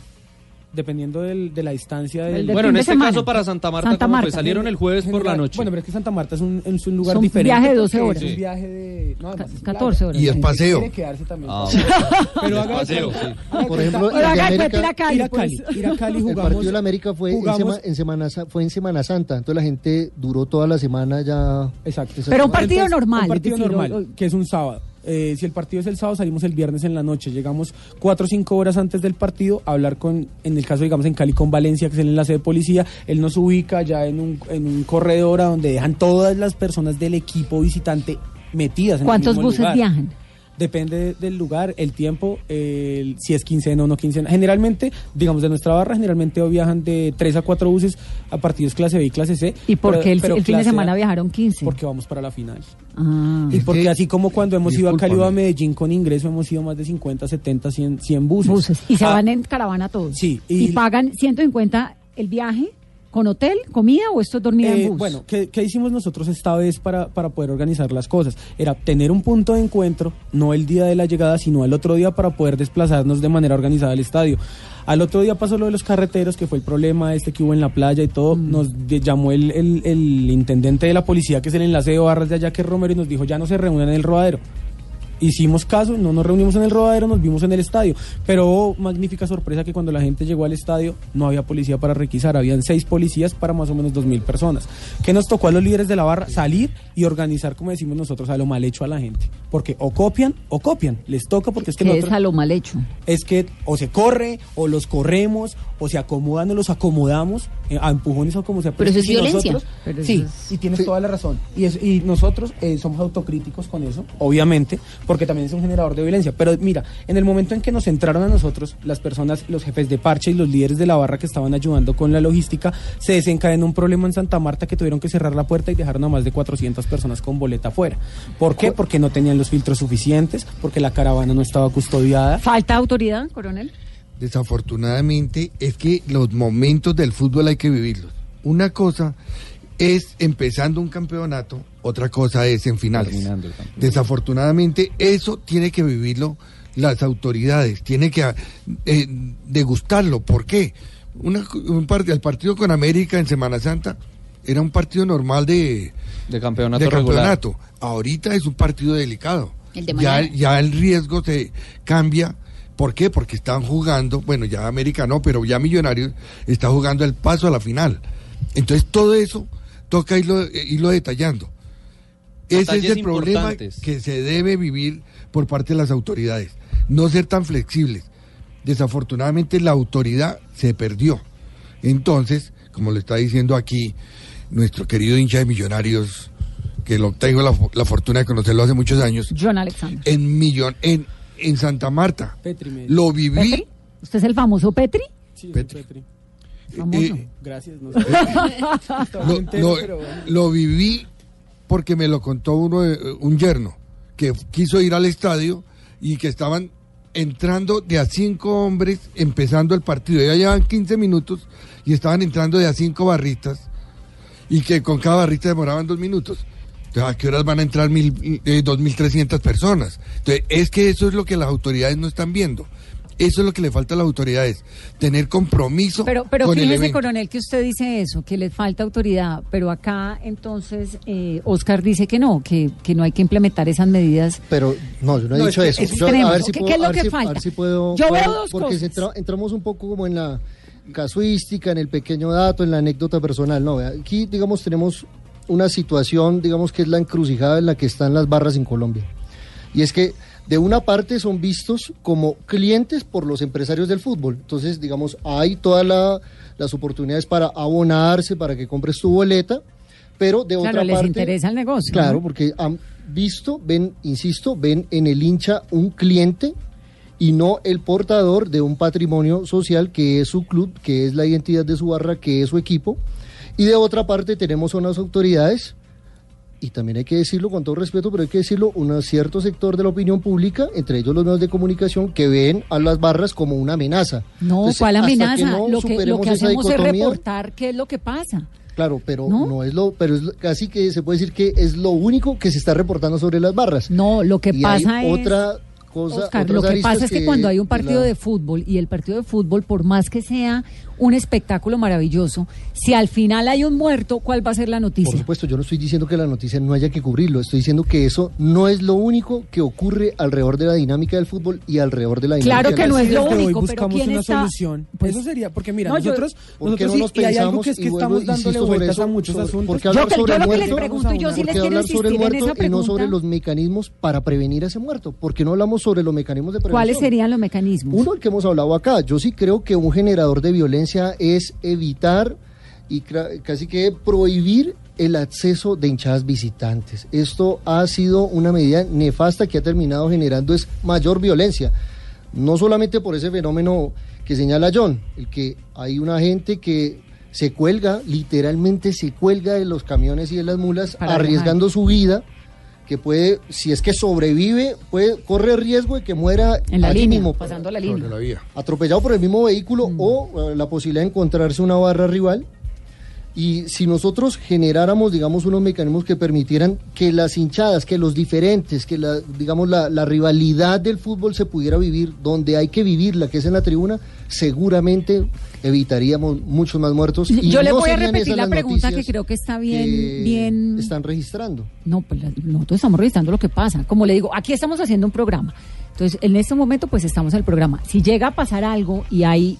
Dependiendo del- de la distancia El del... del Bueno, en de este semana. caso para Santa Marta, Santa. Marta. salieron el jueves por la noche. Bueno, pero es que Santa Marta es un, es un lugar Es un diferente. viaje de 12 porque horas. Es un viaje de... No, además, es 14 playa. horas. Y es paseo. Quiere quedarse también. Ah, Pero haga paseo, sí. Por ejemplo, el de acá, América- ir a Cali, ir a pues. Cali, ir a Cali El jugamos... partido de la América fue, en, Sema- en semana, fue en Semana Santa, entonces la gente duró toda la semana ya. Exacto. Pero un partido normal, Un partido normal, que es un sábado. Eh, si el partido es el sábado, salimos el viernes en la noche. Llegamos cuatro o cinco horas antes del partido a hablar con, en el caso, digamos, en Cali con Valencia, que es el enlace de policía. Él nos ubica ya en un, en un corredor a donde dejan todas las personas del equipo visitante metidas en ¿Cuántos el mismo buses lugar. viajan? Depende de- del lugar, el tiempo, el- si es quincena o no quincena. Generalmente, digamos, de nuestra barra, generalmente viajan de tres a cuatro buses a partidos clase B y clase C. ¿Y por qué el, fin de semana A, viajaron 15? Porque vamos para la final. Ah. Y porque que- así como cuando hemos ido a Cali o a. Medellín con ingreso, hemos ido más de 50, 70, 100, 100 buses. buses. Y se Ah, van en caravana todos. sí, Y, y- pagan 150 el viaje con hotel, comida o esto es dormida eh, en bus. Bueno, ¿qué, qué hicimos nosotros esta vez para, para poder organizar las cosas? Era tener un punto de encuentro, no el día de la llegada, sino el otro día para poder desplazarnos de manera organizada al estadio. Al otro día pasó lo de los carreteros, que fue el problema este que hubo en la playa y todo. Mm. Nos llamó el, el- el intendente de la policía, que es el enlace de barras de allá, que es Romero, y nos dijo, ya no se reúnan en el rodadero. Hicimos caso, no nos reunimos en el rodadero, nos vimos en el estadio. Pero oh, magnífica sorpresa que cuando la gente llegó al estadio no había policía para requisar, habían seis policías para más o menos dos mil personas. Que nos tocó a los líderes de la barra salir y organizar, como decimos nosotros, a lo mal hecho a la gente. Porque o copian o copian, les toca porque es que que es a lo mal hecho. es que o se corre, o los corremos, o se acomodan o los acomodamos eh, a empujones o como sea. Pero eso que es violencia. nosotros- Pero sí, es- y tienes toda la razón. Y, es- y nosotros eh, somos autocríticos con eso, obviamente, porque también es un generador de violencia. Pero mira, en el momento en que nos entraron a nosotros, las personas, los jefes de parche y los líderes de la barra que estaban ayudando con la logística, se desencadenó un problema en Santa Marta que tuvieron que cerrar la puerta y dejaron a más de 400 personas con boleta afuera. ¿Por qué? Porque no tenían los filtros suficientes, porque la caravana no estaba custodiada. ¿Falta autoridad, coronel? Desafortunadamente es que los momentos del fútbol hay que vivirlos. Una cosa es empezando un campeonato, otra cosa es en finales. Desafortunadamente eso tiene que vivirlo las autoridades, tiene que eh, degustarlo. ¿Por qué? Una, un part- el partido con América en Semana Santa era un partido normal de, De campeonato de regular. campeonato. Ahorita es un partido delicado. El de ya, ya el riesgo se cambia. ¿Por qué? Porque están jugando, bueno, ya América no, pero ya Millonarios está jugando el paso a la final. Entonces todo eso toca irlo, eh, irlo detallando. Ese es el problema que se debe vivir por parte de las autoridades. No ser tan flexibles. Desafortunadamente la autoridad se perdió. Entonces, como le está diciendo aquí nuestro querido hincha de Millonarios, que lo tengo la, la fortuna de conocerlo hace muchos años, John Alexander. en Millón, en, en Santa Marta. Petri me- Lo viví. ¿Petri? ¿Usted es el famoso Petri? Sí, soy Petri. Petri. Famoso. eh, Gracias, no sé. Lo, entero, lo- pero bueno. lo viví porque me lo contó uno de- un yerno que quiso ir al estadio y que estaban entrando de a cinco hombres empezando el partido. Ya llevan 15 minutos y estaban entrando de a cinco barristas y que con cada barrista demoraban dos minutos. Entonces, ¿a qué horas van a entrar mil, eh, 2.300 personas? Entonces, es que eso es lo que las autoridades no están viendo. Eso es lo que le falta a las autoridades, tener compromiso Pero, pero con el fíjese, evento. coronel, que usted dice eso, que le falta autoridad, pero acá entonces eh, Oscar dice que no, que, que no hay que implementar esas medidas. Pero no, yo no he No, dicho es eso. Yo, a ver si ¿Qué- puedo, qué es lo que si- falta? a ver si puedo- Yo puedo- veo dos porque cosas. entra- entramos un poco como en la casuística, en el pequeño dato, en la anécdota personal. No, aquí, digamos, tenemos una situación, digamos, que es la encrucijada en la que están las barras en Colombia. Y es que de una parte son vistos como clientes por los empresarios del fútbol. Entonces, digamos, hay todas la- las oportunidades para abonarse, para que compres tu boleta, pero de Claro, otra les parte... interesa el negocio. Claro, ¿no? porque han visto, ven, insisto, ven en el hincha un cliente y no el portador de un patrimonio social que es su club, que es la identidad de su barra, que es su equipo. Y de otra parte tenemos unas autoridades, y también hay que decirlo con todo respeto, pero hay que decirlo, un cierto sector de la opinión pública, entre ellos los medios de comunicación, que ven a las barras como una amenaza. No, Entonces, ¿cuál hasta que amenaza? no lo, que, lo que hacemos es reportar qué es lo que pasa. Claro, pero ¿No? ¿No? es lo, pero es casi que se puede decir que es lo único que se está reportando sobre las barras. No, lo que Y pasa hay es... otra cosa. Oscar, lo que pasa es que, cuando hay un partido la- de fútbol y el partido de fútbol, por más que sea un espectáculo maravilloso, si al final hay un muerto, ¿cuál va a ser la Por noticia? supuesto, yo no estoy diciendo que la noticia no haya que cubrirlo, estoy diciendo que eso no es lo único que ocurre alrededor de la dinámica del fútbol y alrededor de la dinámica Claro que no es lo hoy único, pero buscamos ¿quién una está? solución. Pues- Eso sería, porque mira, No, nosotros, ¿Por qué nosotros no nos y hay algo pensamos que es que y vuelvo, estamos dándole vueltas a muchos sobre- asuntos. porque Yo, que, sobre yo el lo que les muerto, pregunto, yo sí ¿Por les quiero hablar sobre el insistir en esa muerto y no sobre los mecanismos para prevenir ese muerto? ¿Por qué no hablamos sobre los mecanismos de prevención? ¿Cuáles serían los mecanismos? Uno, el que hemos hablado acá. Yo sí creo que un generador de violencia es evitar y casi que prohibir el acceso de hinchadas visitantes. Esto ha sido una medida nefasta que ha terminado generando es mayor violencia. No solamente por ese fenómeno que señala John, el que hay una gente que se cuelga, literalmente se cuelga de los camiones y de las mulas, Para arriesgando su vida, que puede, si es que sobrevive, puede, corre riesgo de que muera En la allí línea, mismo, pasando la línea. la vía. atropellado por el mismo vehículo Mm. o eh, la posibilidad de encontrarse una barra rival. Y si nosotros generáramos, digamos, unos mecanismos que permitieran que las hinchadas, que los diferentes, que la, digamos, la, la rivalidad del fútbol se pudiera vivir donde hay que vivirla, que es en la tribuna, seguramente evitaríamos muchos más muertos. y Yo le no voy a repetir la pregunta que creo que está bien, que bien. Están registrando. No, pues nosotros estamos revisando lo que pasa. Como le digo, aquí estamos haciendo un programa. Entonces, en este momento, pues estamos en el programa. Si llega a pasar algo y hay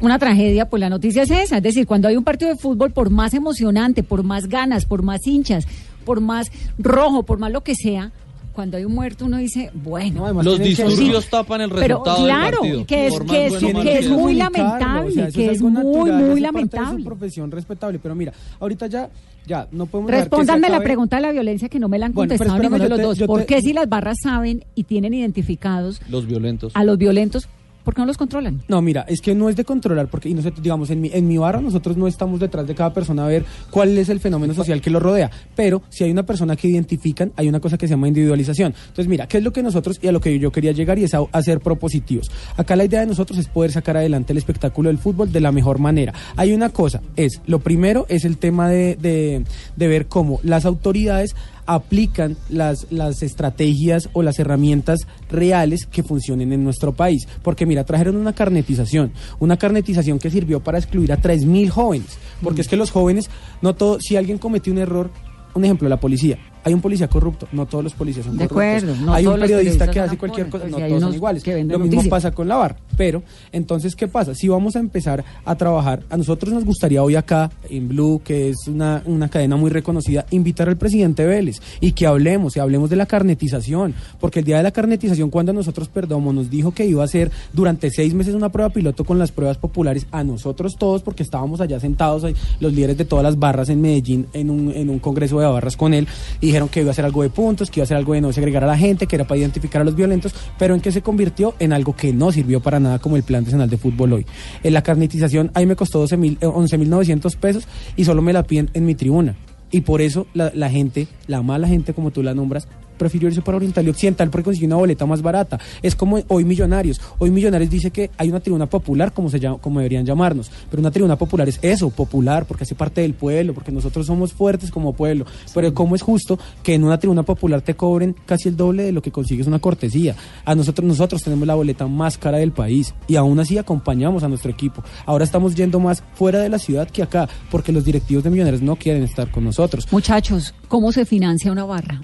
una tragedia, pues la noticia es esa. Es decir, cuando hay un partido de fútbol, por más emocionante, por más ganas, por más hinchas, por más rojo, por más lo que sea, cuando hay un muerto uno dice, bueno, No, Los disturbios tapan el pero resultado claro, del partido. que es, que es, bueno que muy lamentable, o sea, eso que es muy, natural, muy hace parte de lamentable. su profesión respetable, pero mira, ahorita ya, ya, no podemos Respóndanme la pregunta de la violencia que no me la han Bueno, pero contestado espérame, ninguno de los te- dos. ¿Por te- qué si las barras saben y tienen identificados Los violentos. a los violentos, por qué no los controlan? No, mira, es que no es de controlar, porque, y nosotros, digamos, en mi, en mi barra nosotros no estamos detrás de cada persona a ver cuál es el fenómeno social que lo rodea, pero si hay una persona que identifican, hay una cosa que se llama individualización. Entonces, mira, ¿qué es lo que nosotros, y a lo que yo quería llegar, y es a, a ser propositivos? Acá la idea de nosotros es poder sacar adelante el espectáculo del fútbol de la mejor manera. Hay una cosa, es, lo primero es el tema de, de, de ver cómo las autoridades aplican las, las estrategias o las herramientas reales que funcionen en nuestro país. Porque mira, trajeron una carnetización, una carnetización que sirvió para excluir a 3.000 jóvenes. Porque es que los jóvenes, no todo, si alguien cometió un error, un ejemplo, la policía. Hay un policía corrupto, no todos los policías son De corruptos. acuerdo, no Hay un periodista que hace cualquier cosa, no todos son iguales. Lo mismo noticias. pasa con la barra. Pero, entonces, ¿qué pasa? Si vamos a empezar a trabajar, a nosotros nos gustaría hoy acá, en Blue, que es una, una cadena muy reconocida, invitar al presidente Vélez y que hablemos, y hablemos de la carnetización. Porque el día de la carnetización, cuando nosotros, perdón, nos dijo que iba a hacer durante seis meses una prueba piloto con las pruebas populares, a nosotros todos, porque estábamos allá sentados, los líderes de todas las barras en Medellín, en un, en un congreso de barras con él, dijeron que iba a hacer algo de puntos, que iba a hacer algo de no segregar a la gente, que era para identificar a los violentos, pero en que se convirtió en algo que no sirvió para nada como el Plan Nacional de Fútbol hoy. En la carnetización ahí me costó 12 mil, eh, 11.900 pesos y solo me la piden en mi tribuna. Y por eso la gente, la mala gente como tú la nombras, prefirió irse para Oriental y Occidental porque consiguió una boleta más barata. Es como hoy Millonarios. Hoy Millonarios dice que hay una tribuna popular, como, se llama, como deberían llamarnos. Pero una tribuna popular es eso, popular, porque hace parte del pueblo, porque nosotros somos fuertes como pueblo. Pero ¿cómo es justo que en una tribuna popular te cobren casi el doble de lo que consigues una cortesía? A nosotros, nosotros tenemos la boleta más cara del país y aún así acompañamos a nuestro equipo. Ahora estamos yendo más fuera de la ciudad que acá, porque los directivos de Millonarios no quieren estar con nosotros. Muchachos, ¿cómo se financia una barra?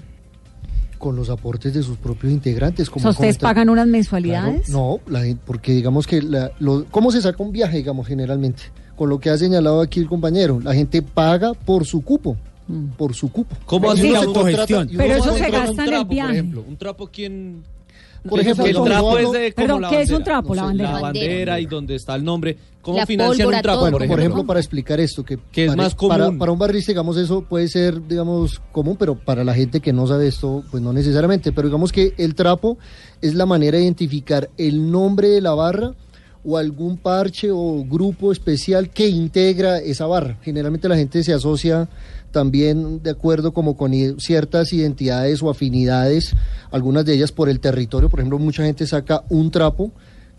Con los aportes de sus propios integrantes. O Como sea, ¿ustedes pagan unas Claro, mensualidades? no, la porque digamos que la- lo- ¿cómo se saca un viaje, digamos, generalmente? Con lo que ha señalado aquí el compañero, la gente paga por su cupo, Mm. por su cupo. ¿Cómo hace una autogestión? Pero eso se gasta en el viaje. Por ejemplo, un trapo quién... Por ejemplo, el trapo es de como Perdón, la ¿qué es un trapo? La No bandera. La bandera y donde está el nombre. ¿Cómo La financian pólvora, un trapo, todo. Bueno, por por ejemplo? ejemplo, para explicar esto, que, Que es más para, común. para un barrista, digamos, eso puede ser, digamos, común, pero para la gente que no sabe esto, pues no necesariamente. Pero digamos que el trapo es la manera de identificar el nombre de la barra o algún parche o grupo especial que integra esa barra. Generalmente la gente se asocia también de acuerdo como con ciertas identidades o afinidades, algunas de ellas por el territorio. Por ejemplo, mucha gente saca un trapo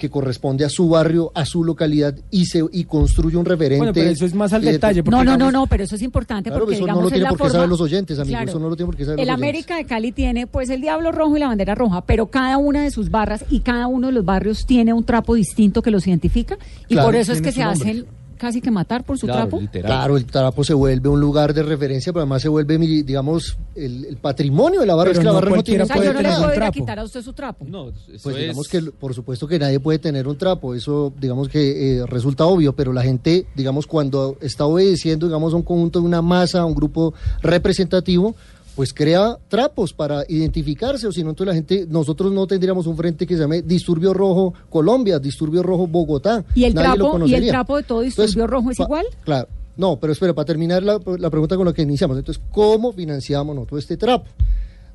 que corresponde a su barrio, a su localidad y se y construye un referente. Bueno, pero eso es más al eh, detalle. porque No, no, no, digamos- no, pero eso es importante Claro, porque eso no digamos lo es tienen la por qué forma- saber los oyentes, amigos, Claro. eso no lo tienen por qué saber El los oyentes. América de Cali tiene pues el Diablo Rojo y la bandera roja, pero cada una de sus barras y cada uno de los barrios tiene un trapo distinto que los identifica y Claro, por eso es tiene que se nombre. hacen casi que matar por su Claro, trapo. literal. Claro, el trapo se vuelve un lugar de referencia, pero además se vuelve, mi- digamos, el, el patrimonio de la barra. Pero es que la no barra no cualquiera O tiene sea, puede yo no le tener un puedo a trapo. quitar a usted su trapo. No, eso Pues digamos es- que, por supuesto que nadie puede tener un trapo, eso digamos que eh, resulta obvio, pero la gente, digamos, cuando está obedeciendo, digamos, a un conjunto de una masa, a un grupo representativo, pues crea trapos para identificarse, o si no, entonces la gente, nosotros no tendríamos un frente que se llame Disturbio Rojo Colombia, Disturbio Rojo Bogotá. ¿Y el Nadie lo trapo y el trapo de todo disturbio rojo es igual? Claro. No, pero espera, para terminar la, la pregunta con la que iniciamos, entonces, ¿cómo financiamos nosotros este trapo?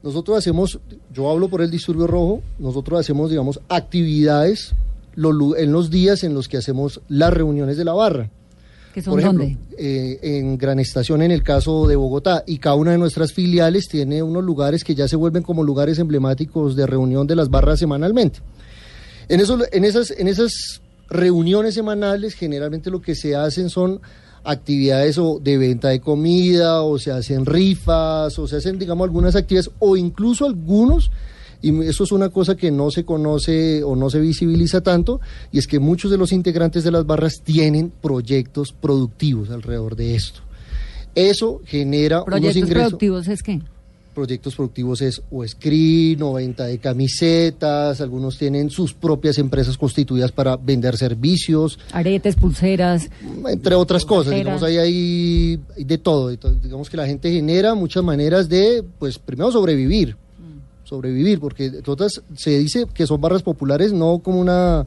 Nosotros hacemos, yo hablo por el disturbio rojo, nosotros hacemos, digamos, actividades en los días en los que hacemos las reuniones de la barra. Que son Por ejemplo, dónde? eh, en Gran Estación en el caso de Bogotá y cada una de nuestras filiales tiene unos lugares que ya se vuelven como lugares emblemáticos de reunión de las barras semanalmente. En, eso, en, esas, en esas reuniones semanales generalmente lo que se hacen son actividades o de venta de comida o se hacen rifas o se hacen digamos algunas actividades o incluso algunos y eso es una cosa que no se conoce o no se visibiliza tanto y es que muchos de los integrantes de las barras tienen proyectos productivos alrededor de esto. Eso genera unos Proyectos ingresos productivos es que proyectos productivos es o screen o venta de camisetas, algunos tienen sus propias empresas constituidas para vender servicios, aretes, pulseras. entre otras cosas, digamos, ahí hay de todo. digamos que la gente genera muchas maneras de, pues, primero sobrevivir, sobrevivir, porque todas se dice que son barras populares, no como una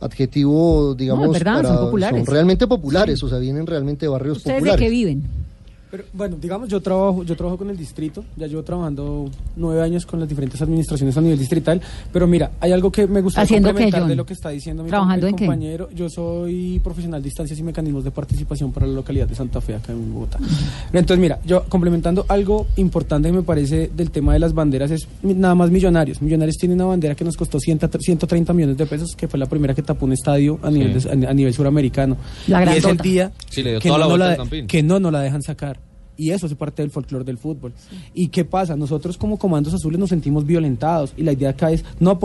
adjetivo, digamos, verdad, son populares. realmente populares, o sea, vienen realmente de barrios ¿Ustedes de populares. qué viven? Pero, bueno, digamos, yo trabajo, yo trabajo con el distrito, ya llevo trabajando nueve años con las diferentes administraciones a nivel distrital, pero mira, hay algo que me gusta ¿Haciendo qué, complementar John? de lo que está diciendo mi, ¿Trabajando mi en qué? compañero. Yo soy profesional de instancias y mecanismos de participación para la localidad de Santa Fe, acá en Bogotá. Entonces, mira, yo complementando algo importante que me parece del tema de las banderas es nada más Millonarios. Millonarios tiene una bandera que nos costó 100 130 millones de pesos, que fue la primera que tapó un estadio a nivel, Sí. de- a, a nivel suramericano. La y es el día Sí, le dio que toda no, la, que no nos la dejan sacar. Y eso hace parte del folclore del fútbol. ¿Y qué pasa? Nosotros como comandos azules nos sentimos violentados y la idea acá es no,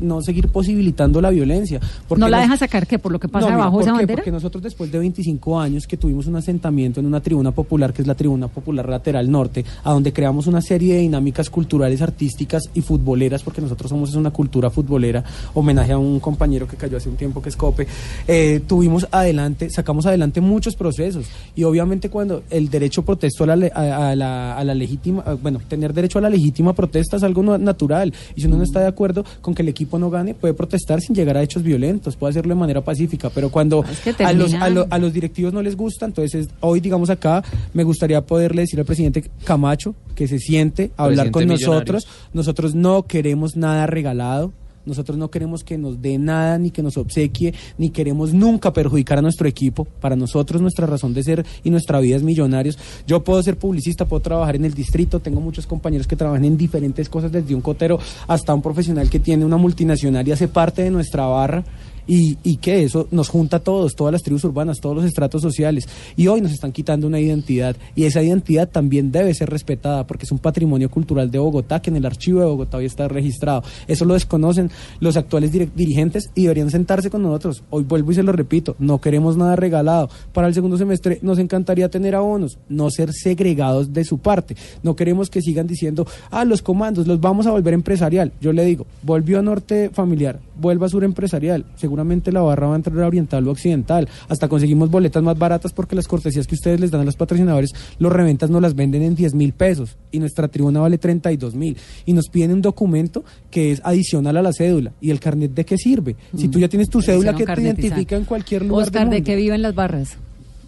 no seguir posibilitando la violencia. porque ¿No la nos- dejan sacar qué? ¿Por lo que pasa no, debajo de ¿por esa qué? bandera? Porque nosotros después de 25 años que tuvimos un asentamiento en una tribuna popular, que es la tribuna popular lateral norte, a donde creamos una serie de dinámicas culturales, artísticas y futboleras, porque nosotros somos una cultura futbolera, homenaje a un compañero que cayó hace un tiempo que es Cope, eh, tuvimos adelante, sacamos adelante muchos procesos y obviamente cuando el derecho a la, le- a, a la, a la legítima, bueno, tener derecho a la legítima protesta es algo no- natural. Y si uno no está de acuerdo con que el equipo no gane, puede protestar sin llegar a hechos violentos, puede hacerlo de manera pacífica, pero cuando Es que a, los, a, lo- a los directivos no les gusta, entonces hoy digamos acá me gustaría poderle decir al presidente Camacho que se siente a hablar con nosotros, nosotros no queremos nada regalado. Nosotros no queremos que nos dé nada, ni que nos obsequie, ni queremos nunca perjudicar a nuestro equipo. Para nosotros nuestra razón de ser y nuestra vida es millonarios. Yo puedo ser publicista, puedo trabajar en el distrito, tengo muchos compañeros que trabajan en diferentes cosas, desde un cotero hasta un profesional que tiene una multinacional y hace parte de nuestra barra. Y, y que eso nos junta a todos, todas las tribus urbanas, todos los estratos sociales. Y hoy nos están quitando una identidad y esa identidad también debe ser respetada porque es un patrimonio cultural de Bogotá que en el archivo de Bogotá hoy está registrado. Eso lo desconocen los actuales dirigentes y deberían sentarse con nosotros. Hoy vuelvo y se lo repito, no queremos nada regalado. Para el segundo semestre nos encantaría tener abonos, no ser segregados de su parte. No queremos que sigan diciendo, ah, los comandos los vamos a volver empresarial. Yo le digo, volvió a norte familiar, vuelva a sur empresarial. Seguramente la barra va a entrar a oriental o occidental. Hasta conseguimos boletas más baratas porque las cortesías que ustedes les dan a los patrocinadores, los reventas nos las venden en 10 mil pesos y nuestra tribuna vale 32 mil. Y nos piden un documento que es adicional a la cédula. ¿Y el carnet de qué sirve? Si tú ya tienes tu cédula que te identifica en cualquier lugar Oscar, del ¿de qué viven las barras?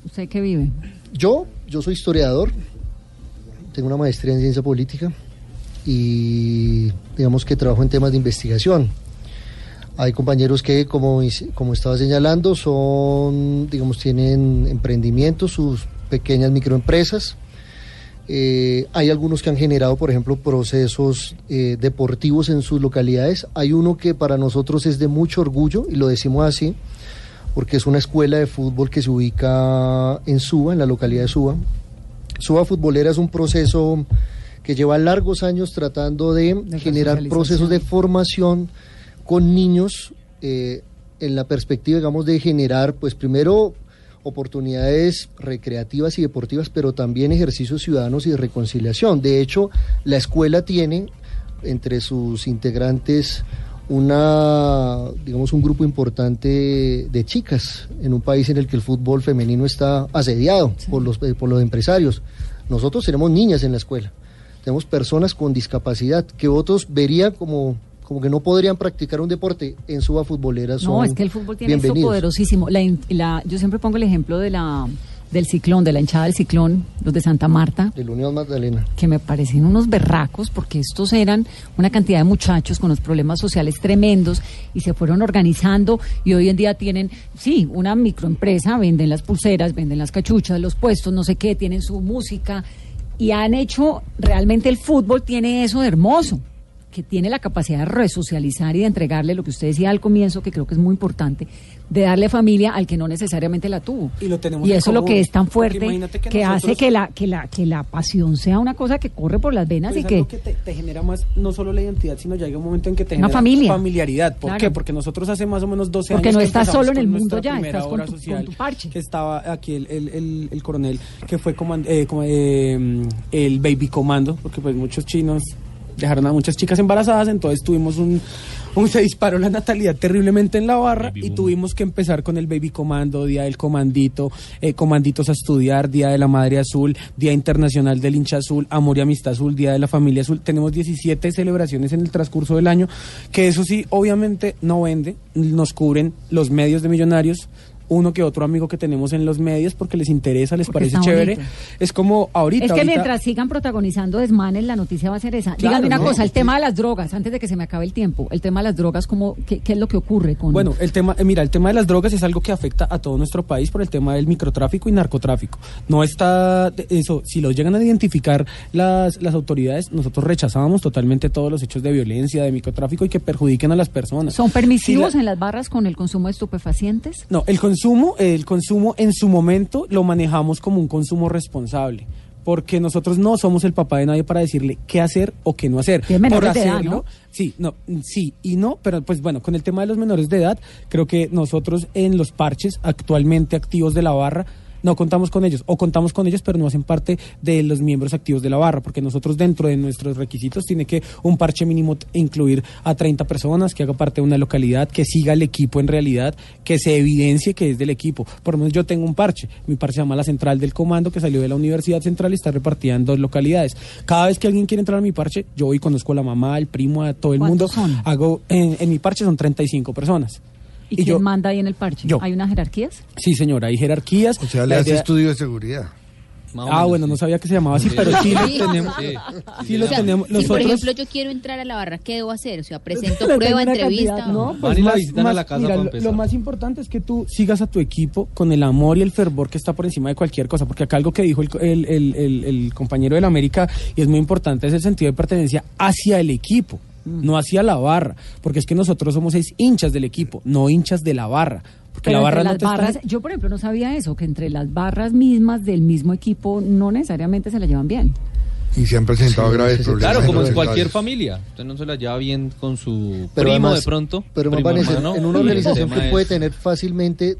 ¿Usted qué vive? Yo, yo soy historiador, tengo una maestría en ciencia política y digamos que trabajo en temas de investigación. Hay compañeros que, como, como estaba señalando, son, digamos, tienen emprendimientos, sus pequeñas microempresas. Eh, hay algunos que han generado, por ejemplo, procesos eh, deportivos en sus localidades. Hay uno que para nosotros es de mucho orgullo, y lo decimos así, porque es una escuela de fútbol que se ubica en Suba, en la localidad de Suba. Suba Futbolera es un proceso que lleva largos años tratando de, De generar procesos de formación con niños eh, en la perspectiva, digamos, de generar, pues primero oportunidades recreativas y deportivas, pero también ejercicios ciudadanos y de reconciliación. De hecho, la escuela tiene entre sus integrantes una, digamos, un grupo importante de chicas en un país en el que el fútbol femenino está asediado por los eh, por los empresarios. Nosotros tenemos niñas en la escuela, tenemos personas con discapacidad que otros verían como como que no podrían practicar un deporte en suba futbolera. No, es que el fútbol tiene esto bienvenidos. poderosísimo. La, la- yo siempre pongo el ejemplo de la del ciclón, de la hinchada del ciclón, los de Santa Marta, De la Unión Magdalena. que me parecen unos berracos porque estos eran una cantidad de muchachos con unos problemas sociales tremendos y se fueron organizando y hoy en día tienen, sí, una microempresa, venden las pulseras, venden las cachuchas, los puestos, no sé qué, tienen su música y han hecho, realmente el fútbol tiene eso de hermoso que tiene la capacidad de resocializar y de entregarle lo que usted decía al comienzo, que creo que es muy importante, de darle familia al que no necesariamente la tuvo. Y lo tenemos Y eso es lo que es tan porque fuerte, que, hace que la, que, la, que la pasión sea una cosa que corre por las venas Pues y es que... algo que te, te genera más, no solo la identidad, sino llega un momento en que te Una genera familia. familiaridad. ¿Por Claro. qué? Porque nosotros hace más o menos 12 Porque años. no que estás solo en el mundo ya, estás con tu- con social, tu parche. Que estaba aquí el, el, el- el coronel, que fue coman- eh, como, eh, el baby comando, porque pues muchos chinos dejaron a muchas chicas embarazadas, entonces tuvimos un, un- se disparó la natalidad terriblemente en la barra y tuvimos que empezar con el baby comando, día del comandito, eh, comanditos a estudiar, día de la madre azul, día internacional del hincha azul, amor y amistad azul, día de la familia azul. Tenemos 17 celebraciones en el transcurso del año, que eso sí, obviamente no vende, nos cubren los medios de millonarios. Uno que otro amigo que tenemos en los medios porque les interesa, les Porque parece chévere. bonito. Es como ahorita. Es que ahorita- mientras sigan protagonizando desmanes, la noticia va a ser esa. Claro, Dígame una no, cosa, el tema de las drogas, antes de que se me acabe el tiempo, el tema de las drogas, ¿cómo, qué, qué es lo que ocurre con...? Bueno, el tema, eh, mira, el tema de las drogas es algo que afecta a todo nuestro país por el tema del microtráfico y narcotráfico. No está eso, si lo llegan a identificar las, las autoridades, nosotros rechazábamos totalmente todos los hechos de violencia, de microtráfico y que perjudiquen a las personas. ¿Son permisivos Si la- en las barras con el consumo de estupefacientes? No, el consumo, el consumo en su momento lo manejamos como un consumo responsable. Porque nosotros no somos el papá de nadie para decirle qué hacer o qué no hacer. Por de edad, hacerlo, ¿no? sí, no, sí y no, pero pues bueno, con el tema de los menores de edad, creo que nosotros en los parches actualmente activos de la barra no contamos con ellos, o contamos con ellos, pero no hacen parte de los miembros activos de la barra, porque nosotros dentro de nuestros requisitos tiene que un parche mínimo incluir a 30 personas, que haga parte de una localidad, que siga el equipo en realidad, que se evidencie que es del equipo. Por lo menos yo tengo un parche, mi parche se llama la Central del Comando, que salió de la Universidad Central y está repartida en dos localidades. Cada vez que alguien quiere entrar a mi parche, yo voy, conozco a la mamá, al primo, a todo el mundo. Hago, en, en mi parche son 35 personas. ¿Y, Y quién yo- manda ahí en el parche? Yo. ¿Hay unas jerarquías? Sí, señora, hay jerarquías. O sea, La le hace idea- estudio de seguridad. Ah, menos, bueno, sí. no sabía que se llamaba así, pero sí lo tenemos. Sí. Sí lo tenemos. si por Nosotros ejemplo yo quiero entrar a la barra, ¿qué debo hacer? O sea, presento prueba, entrevista. cantidad, No, Van pues y la más, visitan a la casa mira, para lo, más importante es que tú sigas a tu equipo con el amor y el fervor que está por encima de cualquier cosa, porque acá algo que dijo el, el- el- el- el compañero del América y es muy importante es el sentido de pertenencia hacia el equipo. No hacia la barra, porque es que nosotros somos seis hinchas del equipo, no hinchas de la barra. Porque Pero la barra entre no las te está- barras, yo por ejemplo no sabía eso, que entre las barras mismas del mismo equipo no necesariamente se la llevan bien. Y se han presentado Sí, graves sí, problemas. Claro, como en cualquier familia. Usted no se la lleva bien con su Pero primo además- de pronto. Pero primo Vanessa, hermano, en una organización que es- puede tener fácilmente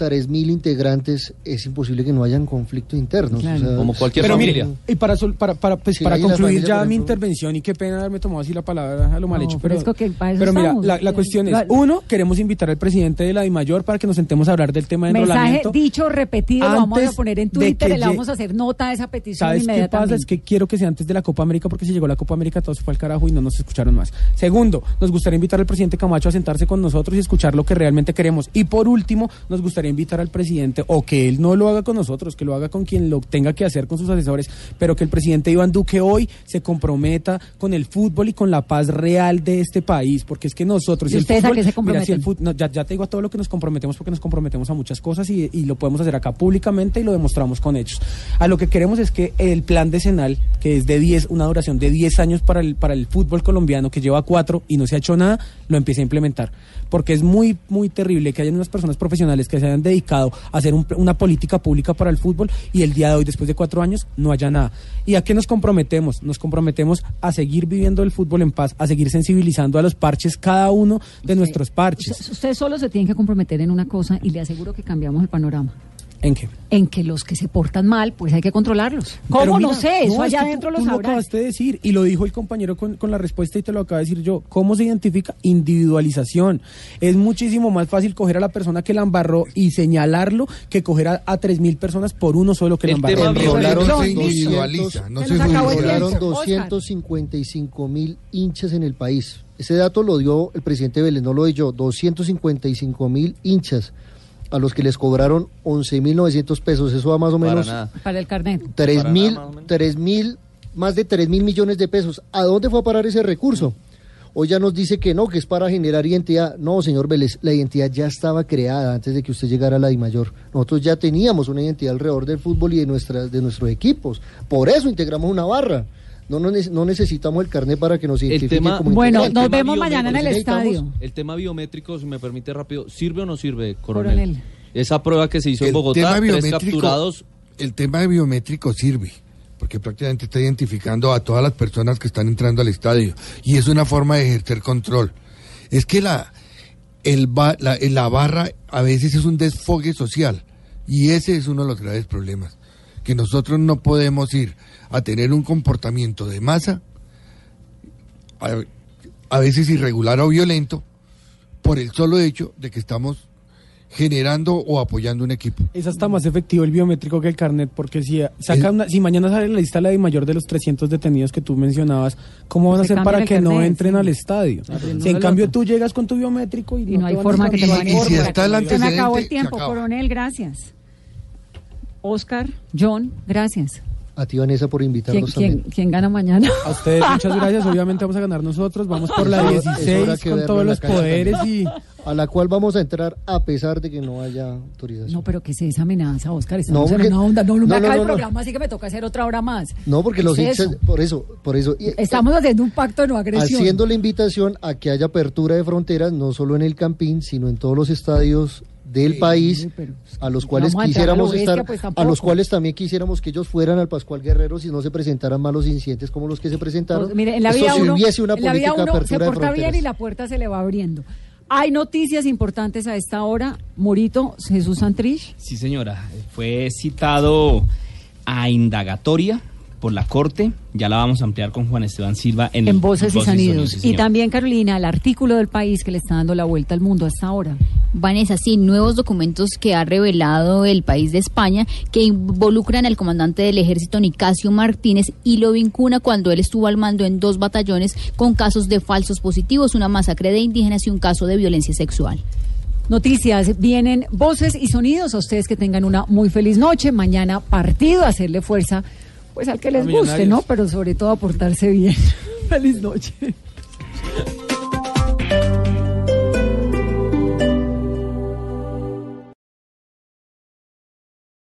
3.000 integrantes, es imposible que no hayan conflictos internos. Claro. o sea, Como cualquier Pero familia. mire, y para, sol- para, para, pues, Sí, para concluir ya mi intervención y qué pena haberme tomado así la palabra a lo mal No, hecho. pero Pero, es que para eso pero mira, la, la cuestión es, uno, queremos invitar al presidente de la DIMAYOR para que nos sentemos a hablar del tema de Mensaje enrolamiento. dicho, repetido, lo vamos a poner en Twitter le vamos a hacer nota de esa petición ¿Sabes qué pasa? Es que quiero que sea antes de la Copa América porque si llegó la Copa América todo se fue al carajo y no nos escucharon más. Segundo, nos gustaría invitar al presidente Camacho a sentarse con nosotros y escuchar lo que realmente queremos. Y por último, nos gustaría invitar al presidente o que él no lo haga con nosotros, que lo haga con quien lo tenga que hacer con sus asesores, pero que el presidente Iván Duque hoy se comprometa con el fútbol y con la paz real de este país, porque es que nosotros ¿Y el ustedes a fútbol, qué se mira, si el fut- no, ya, ya te digo a todo lo que nos comprometemos porque nos comprometemos a muchas cosas y, y lo podemos hacer acá públicamente y lo demostramos con hechos. A lo que queremos es que el plan decenal, que es de 10, una duración de 10 años para el, para el fútbol colombiano, que lleva 4 y no se ha hecho nada, lo empiece a implementar. Porque es muy, muy terrible que hayan unas personas profesionales que se hayan dedicado a hacer un- una política pública para el fútbol y el día de hoy, después de cuatro años, no haya nada. ¿Y a qué nos comprometemos? Nos comprometemos a seguir viviendo el fútbol en paz, a seguir sensibilizando a los parches, cada uno de nuestros parches. Usted- Ustedes solo se tienen que comprometer en una cosa y le aseguro que cambiamos el panorama. ¿En qué? En que los que se portan mal, pues hay que controlarlos. ¿Cómo? Pero no mira, sé, eso no, es allá adentro tú lo lo sabrán. acabaste de decir y lo dijo el compañero con, con la respuesta y te lo acabo de decir yo. ¿Cómo se identifica? Individualización. Es muchísimo más fácil coger a la persona que la embarró y señalarlo que coger a, a 3.000 personas por uno solo que la El embarró. tema Enrolaron No se 200, individualiza, no Se se enrolaron Oscar. 255 mil hinchas en el país. Ese dato lo dio el presidente Vélez, no lo doy yo. 255 mil hinchas a los que les cobraron 11.900 pesos. Eso da más o Para menos nada. Para el carnet. tres Para mil, nada, más o menos. tres mil, más de 3 mil millones de pesos. ¿A dónde fue a parar ese recurso? Hoy ya nos dice que no, que es para generar identidad. No, señor Vélez, la identidad ya estaba creada antes de que usted llegara a la DIMAYOR. Nosotros ya teníamos una identidad alrededor del fútbol y de, nuestras, de nuestros equipos. Por eso integramos una barra. No, no, ne- no necesitamos el carnet para que nos identifique tema- como Bueno, el nos tema vemos mañana en el estadio. El tema biométrico, si me permite rápido, ¿sirve o no sirve, coronel? Coronel. Esa prueba que se hizo en El Bogotá, tema tres biométrico- capturados, El tema de biométrico sirve, porque prácticamente está identificando a todas las personas que están entrando al estadio y es una forma de ejercer control. Es que la, el ba- la, la barra a veces es un desfogue social y ese es uno de los graves problemas, que nosotros no podemos ir a tener un comportamiento de masa, a, a veces irregular o violento, por el solo hecho de que estamos generando o apoyando un equipo. Es hasta más efectivo el biométrico que el carnet, porque si, saca una- si mañana sale la lista la de mayor de los 300 detenidos que tú mencionabas, ¿cómo van a hacer para que no entren sí. al estadio? Abriendo Si en cambio tú llegas con tu biométrico y, Y no hay forma que te van a ni Y si forma. está el Se me acabó el tiempo, coronel, gracias. Oscar, John, gracias. A ti, Vanessa, por ¿Quién, invitarnos quién, también. quién gana mañana? A ustedes muchas gracias, obviamente vamos a ganar nosotros, vamos por la Es hora- es hora 16 que con todos en los poderes también. y... A la cual vamos a entrar a pesar de que no haya autorización. No, pero que se esa amenaza, Oscar. Estamos No, en porque- una onda. No, no, me no, acaba no, el no. programa, así que me toca hacer otra hora más. No, porque ¿Qué los hinchas, eso? por eso, por eso. y- Estamos haciendo un pacto de no agresión. haciendo la invitación a que haya apertura de fronteras, no solo en el Campín, sino en todos los estadios del país, pero a los cuales a a quisiéramos estar, pues, a los cuales también quisiéramos que ellos fueran al Pascual Guerrero si no se presentaran malos incidentes como los que se presentaron. Pues, mire, en la vida si uno, hubiese una en la vida uno se porta bien y la puerta se le va abriendo. Hay noticias importantes a esta hora. Morito, Jesús Santrich. Sí, señora. Fue citado a indagatoria por la Corte. Ya la vamos a ampliar con Juan Esteban Silva en, En el- Voces y Sonidos. sí, y también, Carolina, el artículo del país que le está dando la vuelta al mundo hasta ahora. Vanessa, sí, nuevos documentos que ha revelado el país de España que involucran al comandante del ejército Nicasio Martínez y lo vincula cuando él estuvo al mando en dos batallones con casos de falsos positivos, una masacre de indígenas y un caso de violencia sexual. Noticias, vienen voces y sonidos. A ustedes que tengan una muy feliz noche. Mañana partido, hacerle fuerza pues al que les guste, ¿no? Pero sobre todo a portarse bien. Feliz noche.